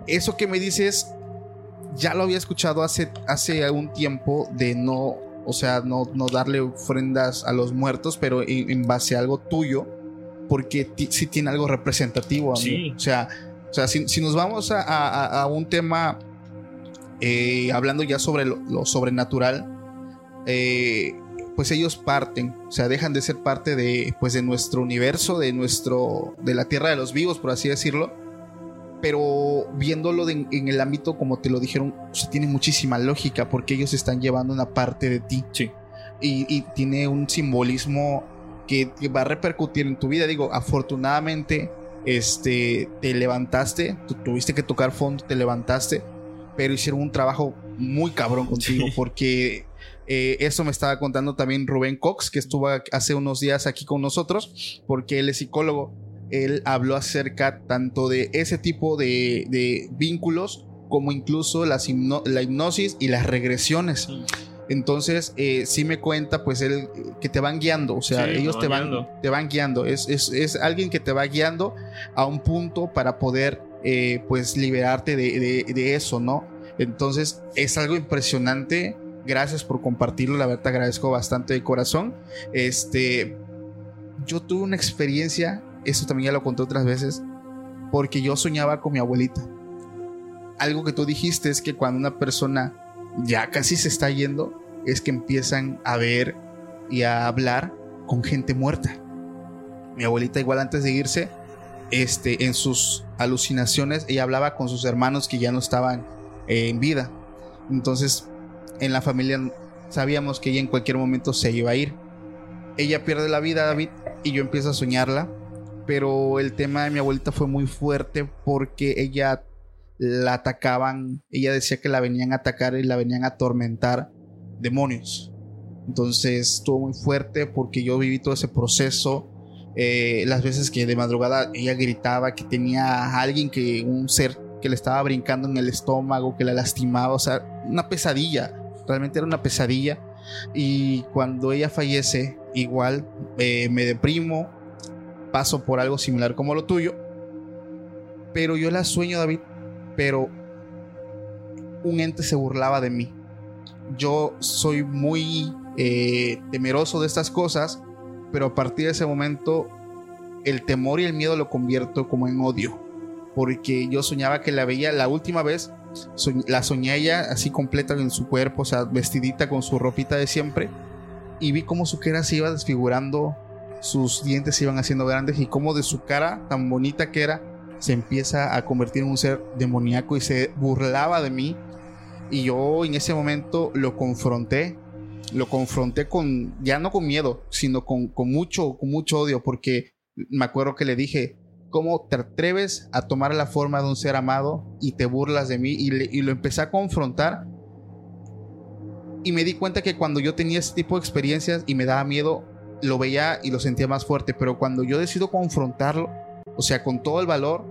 Eso que me dices, ya lo había escuchado hace, hace algún tiempo de no, o sea, no, no darle ofrendas a los muertos, pero en, en base a algo tuyo, porque ti- sí tiene algo representativo a mí.
Sí.
O sea, o sea si, si nos vamos a, a- a un tema, eh, hablando ya sobre lo, lo sobrenatural, eh, pues ellos parten, o sea, dejan de ser parte de, pues, de nuestro universo, de nuestro, de la tierra de los vivos, por así decirlo. Pero viéndolo de- en el ámbito, como te lo dijeron, o sea, tiene muchísima lógica porque ellos están llevando una parte de ti.
Sí.
Y, y tiene un simbolismo que, que va a repercutir en tu vida. Digo, afortunadamente, este, te levantaste, tu- tuviste que tocar fondo, te levantaste, pero hicieron un trabajo muy cabrón contigo
Sí.
porque eh, eso me estaba contando también Rubén Cox, que estuvo hace unos días aquí con nosotros, porque él es psicólogo. Él habló acerca tanto de ese tipo de, de vínculos como incluso las hipno- la hipnosis y las regresiones. Entonces, eh, sí me cuenta, pues, él que te van guiando, o sea,
Sí,
ellos
te van
van,
guiando.
te van guiando. Es, es- es alguien que te va guiando a un punto para poder, eh, pues, liberarte de, de- de eso, ¿no? Entonces, es algo impresionante. Gracias por compartirlo, la verdad te agradezco bastante de corazón. Este, yo tuve una experiencia, eso también ya lo conté otras veces, porque yo soñaba con mi abuelita. Algo que tú dijiste es que cuando una persona ya casi se está yendo, es que empiezan a ver y a hablar con gente muerta. Mi abuelita igual antes de irse, este, en sus alucinaciones, ella hablaba con sus hermanos que ya no estaban en vida. Entonces, en la familia sabíamos que ella en cualquier momento se iba a ir. Ella pierde la vida, David, y yo empiezo a soñarla. Pero el tema de mi abuelita fue muy fuerte porque ella la atacaban, ella decía que la venían a atacar y la venían a atormentar demonios. Entonces estuvo muy fuerte porque yo viví todo ese proceso. Eh, las veces que de madrugada ella gritaba que tenía a alguien que, un ser que le estaba brincando en el estómago, que la lastimaba, o sea, una pesadilla. Realmente era una pesadilla. Y cuando ella fallece, igual eh, me deprimo, paso por algo similar como lo tuyo. Pero yo la sueño, David, pero un ente se burlaba de mí. Yo soy muy eh, temeroso de estas cosas, pero a partir de ese momento el temor y el miedo lo convierto como en odio. Porque yo soñaba que la veía la última vez, la soñé ella así completa en su cuerpo, o sea, vestidita con su ropita de siempre. Y vi cómo su cara se iba desfigurando, sus dientes se iban haciendo grandes y cómo de su cara tan bonita que era, se empieza a convertir en un ser demoníaco y se burlaba de mí. Y yo en ese momento lo confronté, lo confronté con, ya no con miedo, sino con mucho, con mucho odio, porque me acuerdo que le dije, ¿cómo te atreves a tomar la forma de un ser amado y te burlas de mí? Y, lo empecé a confrontar. Y me di cuenta que cuando yo tenía ese tipo de experiencias y me daba miedo, lo veía y lo sentía más fuerte. Pero cuando yo decido confrontarlo, o sea, con todo el valor,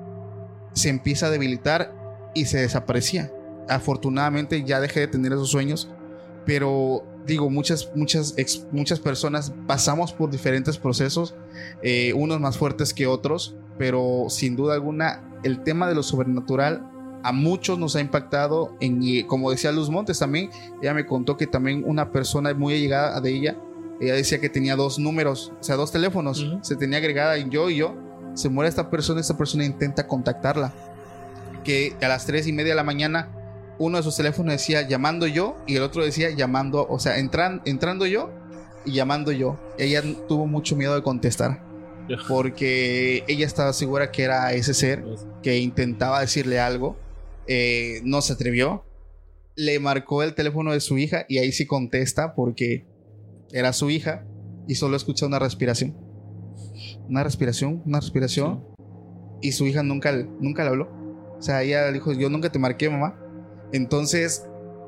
se empieza a debilitar y se desaparecía. Afortunadamente ya dejé de tener esos sueños, pero digo, muchas, muchas, ex- muchas personas pasamos por diferentes procesos, eh, unos más fuertes que otros, pero sin duda alguna el tema de lo sobrenatural a muchos nos ha impactado en, y como decía Luz Montes también, ella me contó que también una persona muy allegada de ella ella decía que tenía dos números, o sea, dos teléfonos. Se tenía agregada en yo y yo. Se muere esta persona, esta persona intenta contactarla. Que a las tres y media de la mañana, uno de sus teléfonos decía llamando yo y el otro decía llamando, o sea, entran, entrando yo y llamando yo. Ella tuvo mucho miedo de contestar porque ella estaba segura que era ese ser que intentaba decirle algo, eh, no se atrevió, le marcó el teléfono de su hija y ahí sí contesta porque era su hija y solo escucha una respiración. Una respiración, una respiración. Y su hija nunca, nunca le habló. O sea, ella dijo, yo nunca te marqué, mamá. Entonces,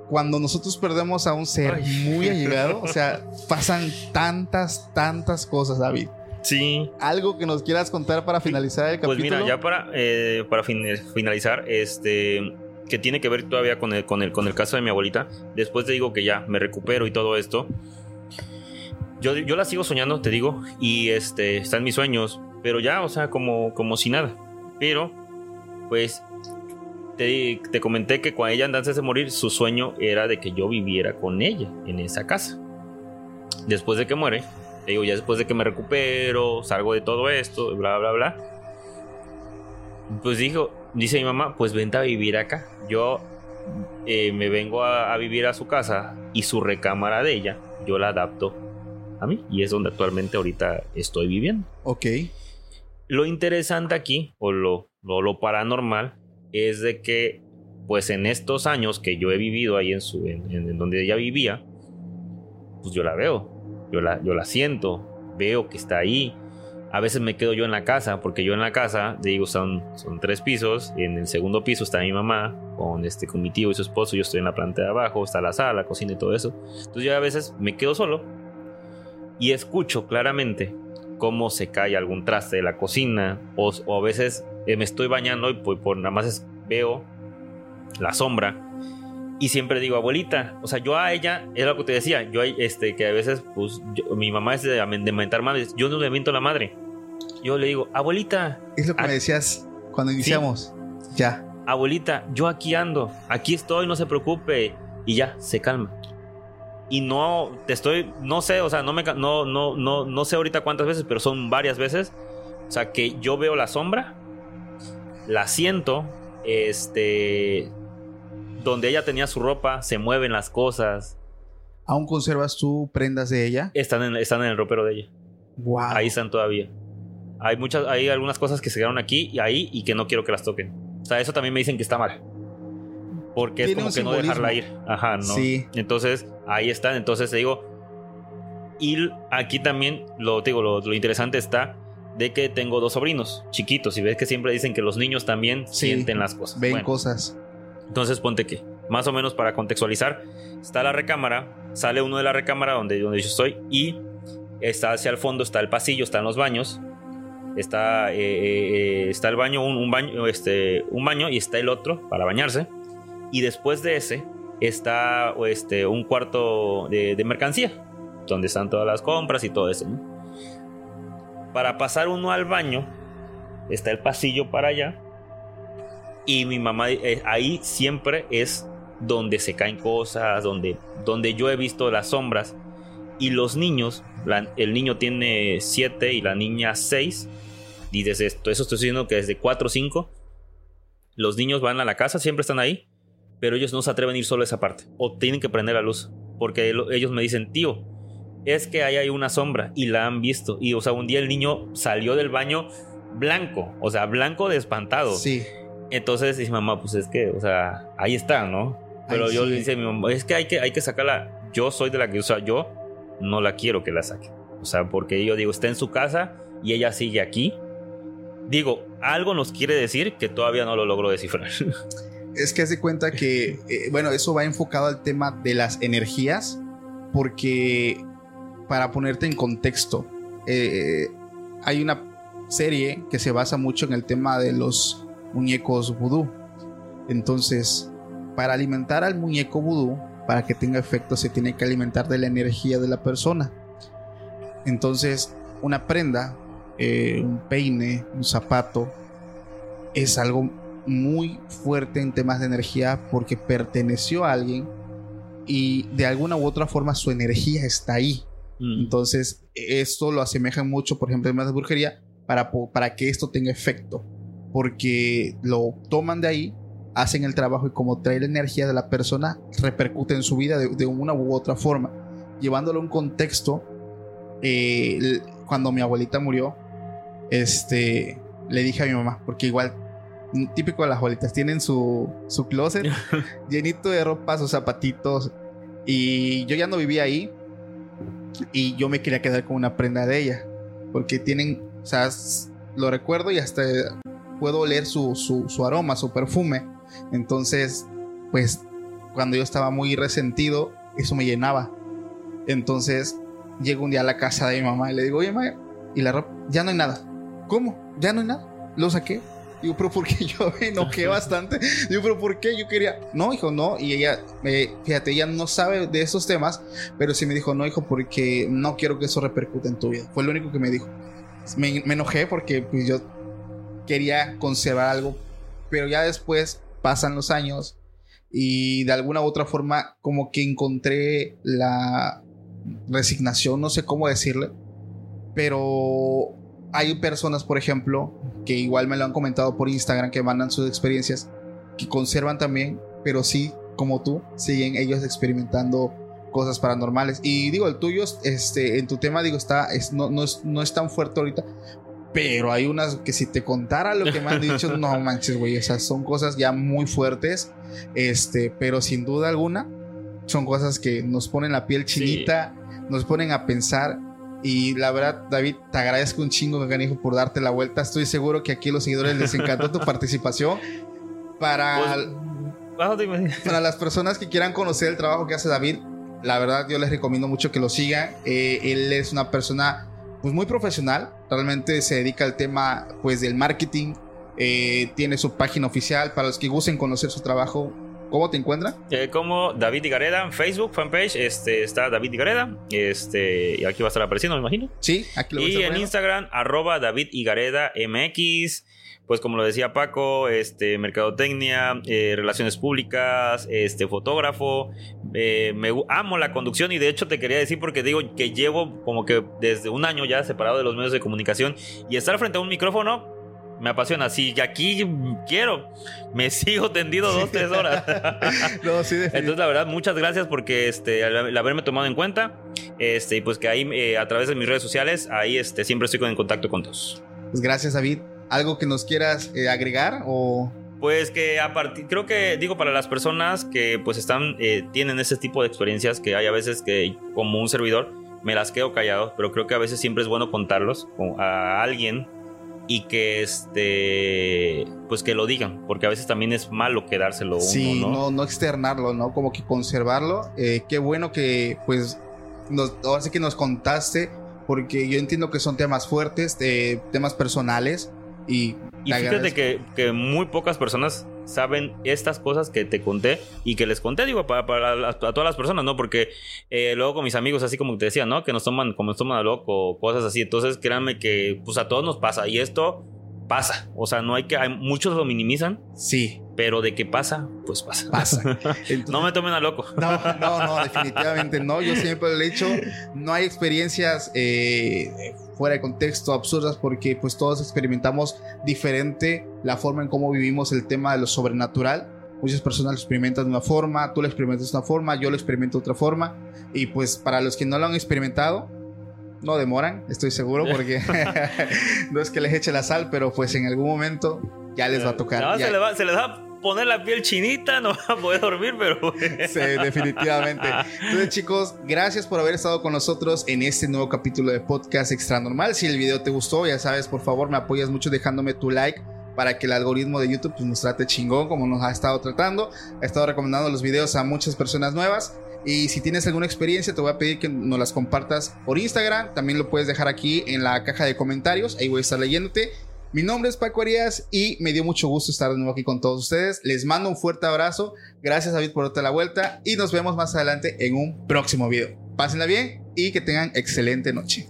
cuando nosotros perdemos a un ser
Ay.
muy allegado, o sea, pasan tantas, tantas cosas, David.
Sí.
¿Algo que nos quieras contar para finalizar el
Pues
capítulo?
mira, ya para, eh, para fin- finalizar, este que tiene que ver todavía con el, con, el, con el caso de mi abuelita. Después te digo que ya me recupero y todo esto. Yo, yo la sigo soñando, te digo, y este está en mis sueños, pero ya, o sea, como, como si nada. Pero, pues, te, te comenté que cuando ella antes de morir, su sueño era de que yo viviera con ella en esa casa. Después de que muere, te digo, ya después de que me recupero, salgo de todo esto, bla, bla, bla. Pues dijo, dice mi mamá, pues vente a vivir acá. Yo eh, me vengo a, a vivir a su casa y su recámara de ella, yo la adapto a mí. Y es donde actualmente ahorita estoy viviendo.
Ok.
Lo interesante aquí, o lo, lo, lo paranormal, es de que, pues en estos años que yo he vivido ahí en, su, en, donde ella vivía, pues yo la veo, yo la, yo la siento, veo que está ahí. A veces me quedo yo en la casa, porque yo en la casa, digo, son, son tres pisos, y en el segundo piso está mi mamá, con, este, con mi tío y su esposo, yo estoy en la planta de abajo, está la sala, la cocina y todo eso. Entonces yo a veces me quedo solo y escucho claramente cómo se cae algún traste de la cocina o, o a veces eh, me estoy bañando y por, por nada más veo la sombra y siempre digo abuelita o sea yo a ella es lo que te decía yo este que a veces pues yo- mi mamá es de, de mentar madres yo no le miento a la madre yo le digo abuelita
Es lo que
Ah.
me decías cuando iniciamos. Ya.
abuelita, yo aquí ando, aquí estoy, no se preocupe. Y ya, se calma. Y no, te estoy, no sé, o sea, no me, no, no, no, no sé ahorita cuántas veces, pero son varias veces. O sea, que yo veo la sombra, la siento, este, donde ella tenía su ropa, se mueven las cosas,
¿Aún conservas tú prendas de ella?
están en, están en el ropero de ella.
Wow.
Ahí están todavía. Hay muchas, hay algunas cosas que se quedaron aquí y ahí y que no quiero que las toquen. O sea, eso también me dicen que está mal. Porque es como que no dejarla ir. Ajá, no.
Sí.
Entonces, ahí están. Entonces te digo. Y aquí también lo te digo, lo, lo interesante está de que tengo dos sobrinos chiquitos. Y ves que siempre dicen que los niños también
Sí.
sienten las cosas.
Ven
Bueno,
cosas.
entonces ponte que, más o menos para contextualizar, está la recámara, sale uno de la recámara donde, donde yo estoy y está hacia el fondo, está el pasillo, están los baños, está, eh, eh, está el baño, un, un baño, este, un baño y está el otro para bañarse y después de ese está este, un cuarto de, de mercancía donde están todas las compras y todo eso. ¿no? Para pasar uno al baño está el pasillo para allá y mi mamá eh, ahí siempre es donde se caen cosas, donde, donde yo he visto las sombras. Y los niños, el niño tiene 7 y la niña 6. Y desde esto, eso estoy diciendo que desde 4 o 5, los niños van a la casa, siempre están ahí, pero ellos no se atreven a ir solo a esa parte. O tienen que prender la luz. Porque el- ellos me dicen, tío, es que ahí hay una sombra y la han visto. Y o sea, un día el niño salió del baño blanco, o sea, blanco de espantado.
Sí.
Entonces dice mamá, pues es que, o sea, ahí está, ¿no? Pero yo
sí.
le dice a mi mamá, es que hay que, hay que sacarla. Yo soy de la que, o sea, yo no la quiero que la saque. O sea, porque yo digo, está en su casa y ella sigue aquí. Digo, algo nos quiere decir que todavía no lo logro descifrar.
Es que hace cuenta que, eh, bueno, eso va enfocado al tema de las energías, porque para ponerte en contexto, eh, hay una serie que se basa mucho en el tema de los muñecos vudú. Entonces, para alimentar al muñeco vudú, para que tenga efecto, se tiene que alimentar de la energía de la persona. Entonces, una prenda, eh, un peine, un zapato, es algo muy fuerte en temas de energía porque perteneció a alguien y de alguna u otra forma su energía está ahí.
Mm.
Entonces, esto lo asemejan mucho, por ejemplo, en más de brujería, para, para que esto tenga efecto. Porque lo toman de ahí, hacen el trabajo y como trae la energía de la persona, repercute en su vida de, de una u otra forma. Llevándolo a un contexto, eh, cuando mi abuelita murió, este, le dije a mi mamá, porque igual, mm, típico de las abuelitas, tienen su, su closet llenito de ropa, sus zapatitos, y yo ya no vivía ahí, y yo me quería quedar con una prenda de ella, porque tienen, o sea, lo recuerdo y hasta puedo oler su, su, su aroma, su perfume, entonces, pues, cuando yo estaba muy resentido, eso me llenaba, entonces, llego un día a la casa de mi mamá y le digo, oye, mamá, y la ropa, ya no hay nada. ¿Cómo? ¿Ya no hay nada? Lo saqué. Digo, pero ¿por qué yo me enojé bastante? Digo, pero ¿por qué yo quería? No, hijo, no. Y ella, fíjate, ella no sabe de esos temas, pero sí me dijo, no, hijo, porque no quiero que eso repercute en tu vida. Fue lo único que me dijo. Me, me enojé porque pues, yo quería conservar algo, pero ya después pasan los años y de alguna u otra forma como que encontré la resignación, no sé cómo decirle, pero hay personas, por ejemplo, que igual me lo han comentado por Instagram, que mandan sus experiencias, que conservan también, pero sí, como tú, siguen ellos experimentando cosas paranormales. Y digo, el tuyo, este, en tu tema, digo, está, es, no, no, es, no es tan fuerte ahorita, pero hay unas que si te contara lo que me han dicho, no manches, güey, o sea, son cosas ya muy fuertes, este, pero sin duda alguna, son cosas que nos ponen la piel chinita, nos ponen a pensar. Y la verdad, David, te agradezco un chingo, canijo, por darte la vuelta. Estoy seguro que aquí a los seguidores les encantó tu participación. Para,
Pues, ah,
para las personas que quieran conocer el trabajo que hace David, la verdad yo les recomiendo mucho que lo sigan. Eh, él es una persona pues muy profesional, realmente se dedica al tema pues del marketing, eh, tiene su página oficial para los que gusten conocer su trabajo. ¿Cómo te encuentran?
Eh, como David Igareda en Facebook, fanpage, este, está David Igareda. Este, y aquí va a estar apareciendo, me imagino.
Sí, aquí lo voy a
Y
estar
en. Instagram, arroba David Igareda MX. Pues como lo decía Paco, este, mercadotecnia, eh, relaciones públicas, este, fotógrafo. eh, me amo la conducción y de hecho te quería decir porque digo que llevo como que desde un año ya separado de los medios de comunicación y estar frente a un micrófono me apasiona. Si aquí quiero, me sigo tendido dos, tres horas.
no, sí.
Entonces, la verdad, muchas gracias porque este, al, al haberme tomado en cuenta. Este, y pues que ahí, eh, a través de mis redes sociales, ahí este, siempre estoy en contacto con todos.
Pues gracias, David. ¿Algo que nos quieras eh, agregar o
Pues que a partir, creo que digo para las personas que pues están, eh, tienen ese tipo de experiencias que hay a veces que como un servidor me las quedo callado, pero creo que a veces siempre es bueno contarlos con- a alguien y que este, pues que lo digan, porque a veces también es malo quedárselo uno,
sí,
¿no?
no, no externarlo, ¿no? Como que conservarlo. Eh, qué bueno que, pues, nos, ahora sí que nos contaste, porque yo entiendo que son temas fuertes, eh, temas personales, y,
Y
te
fíjate que muy pocas personas saben estas cosas que te conté y que les conté, digo, para, para a todas las personas, ¿no? Porque eh, luego con mis amigos, así como te decía, ¿no? Que nos toman, como nos toman a loco, cosas así. Entonces, créanme que, pues a todos nos pasa y esto pasa. O sea, no hay que, hay, muchos lo minimizan,
Sí,
pero de que pasa, pues pasa.
pasa. Entonces-
no me tomen a loco.
No, no, no, definitivamente no. Yo siempre le he dicho, no hay experiencias eh, fuera de contexto, absurdas, porque pues todos experimentamos diferente la forma en cómo vivimos el tema de lo sobrenatural. Muchas personas lo experimentan de una forma, tú lo experimentas de una forma, yo lo experimento de otra forma. Y pues para los que no lo han experimentado, no demoran, estoy seguro, porque no es que les eche la sal, pero pues en algún momento ya les va a tocar.
No, se, le va, se les va a poner la piel chinita, no va a poder dormir, pero...
Sí, definitivamente. Entonces, chicos, gracias por haber estado con nosotros en este nuevo capítulo de Podcast Extra Normal. Si el video te gustó, ya sabes, por favor, me apoyas mucho dejándome tu like para que el algoritmo de YouTube pues, nos trate chingón como nos ha estado tratando. Ha estado recomendando los videos a muchas personas nuevas. Y si tienes alguna experiencia, te voy a pedir que nos las compartas por Instagram. También lo puedes dejar aquí en la caja de comentarios. Ahí voy a estar leyéndote. Mi nombre es Paco Arias y me dio mucho gusto estar de nuevo aquí con todos ustedes. Les mando un fuerte abrazo. Gracias David por darte la vuelta y nos vemos más adelante en un próximo video. Pásenla bien y que tengan excelente noche.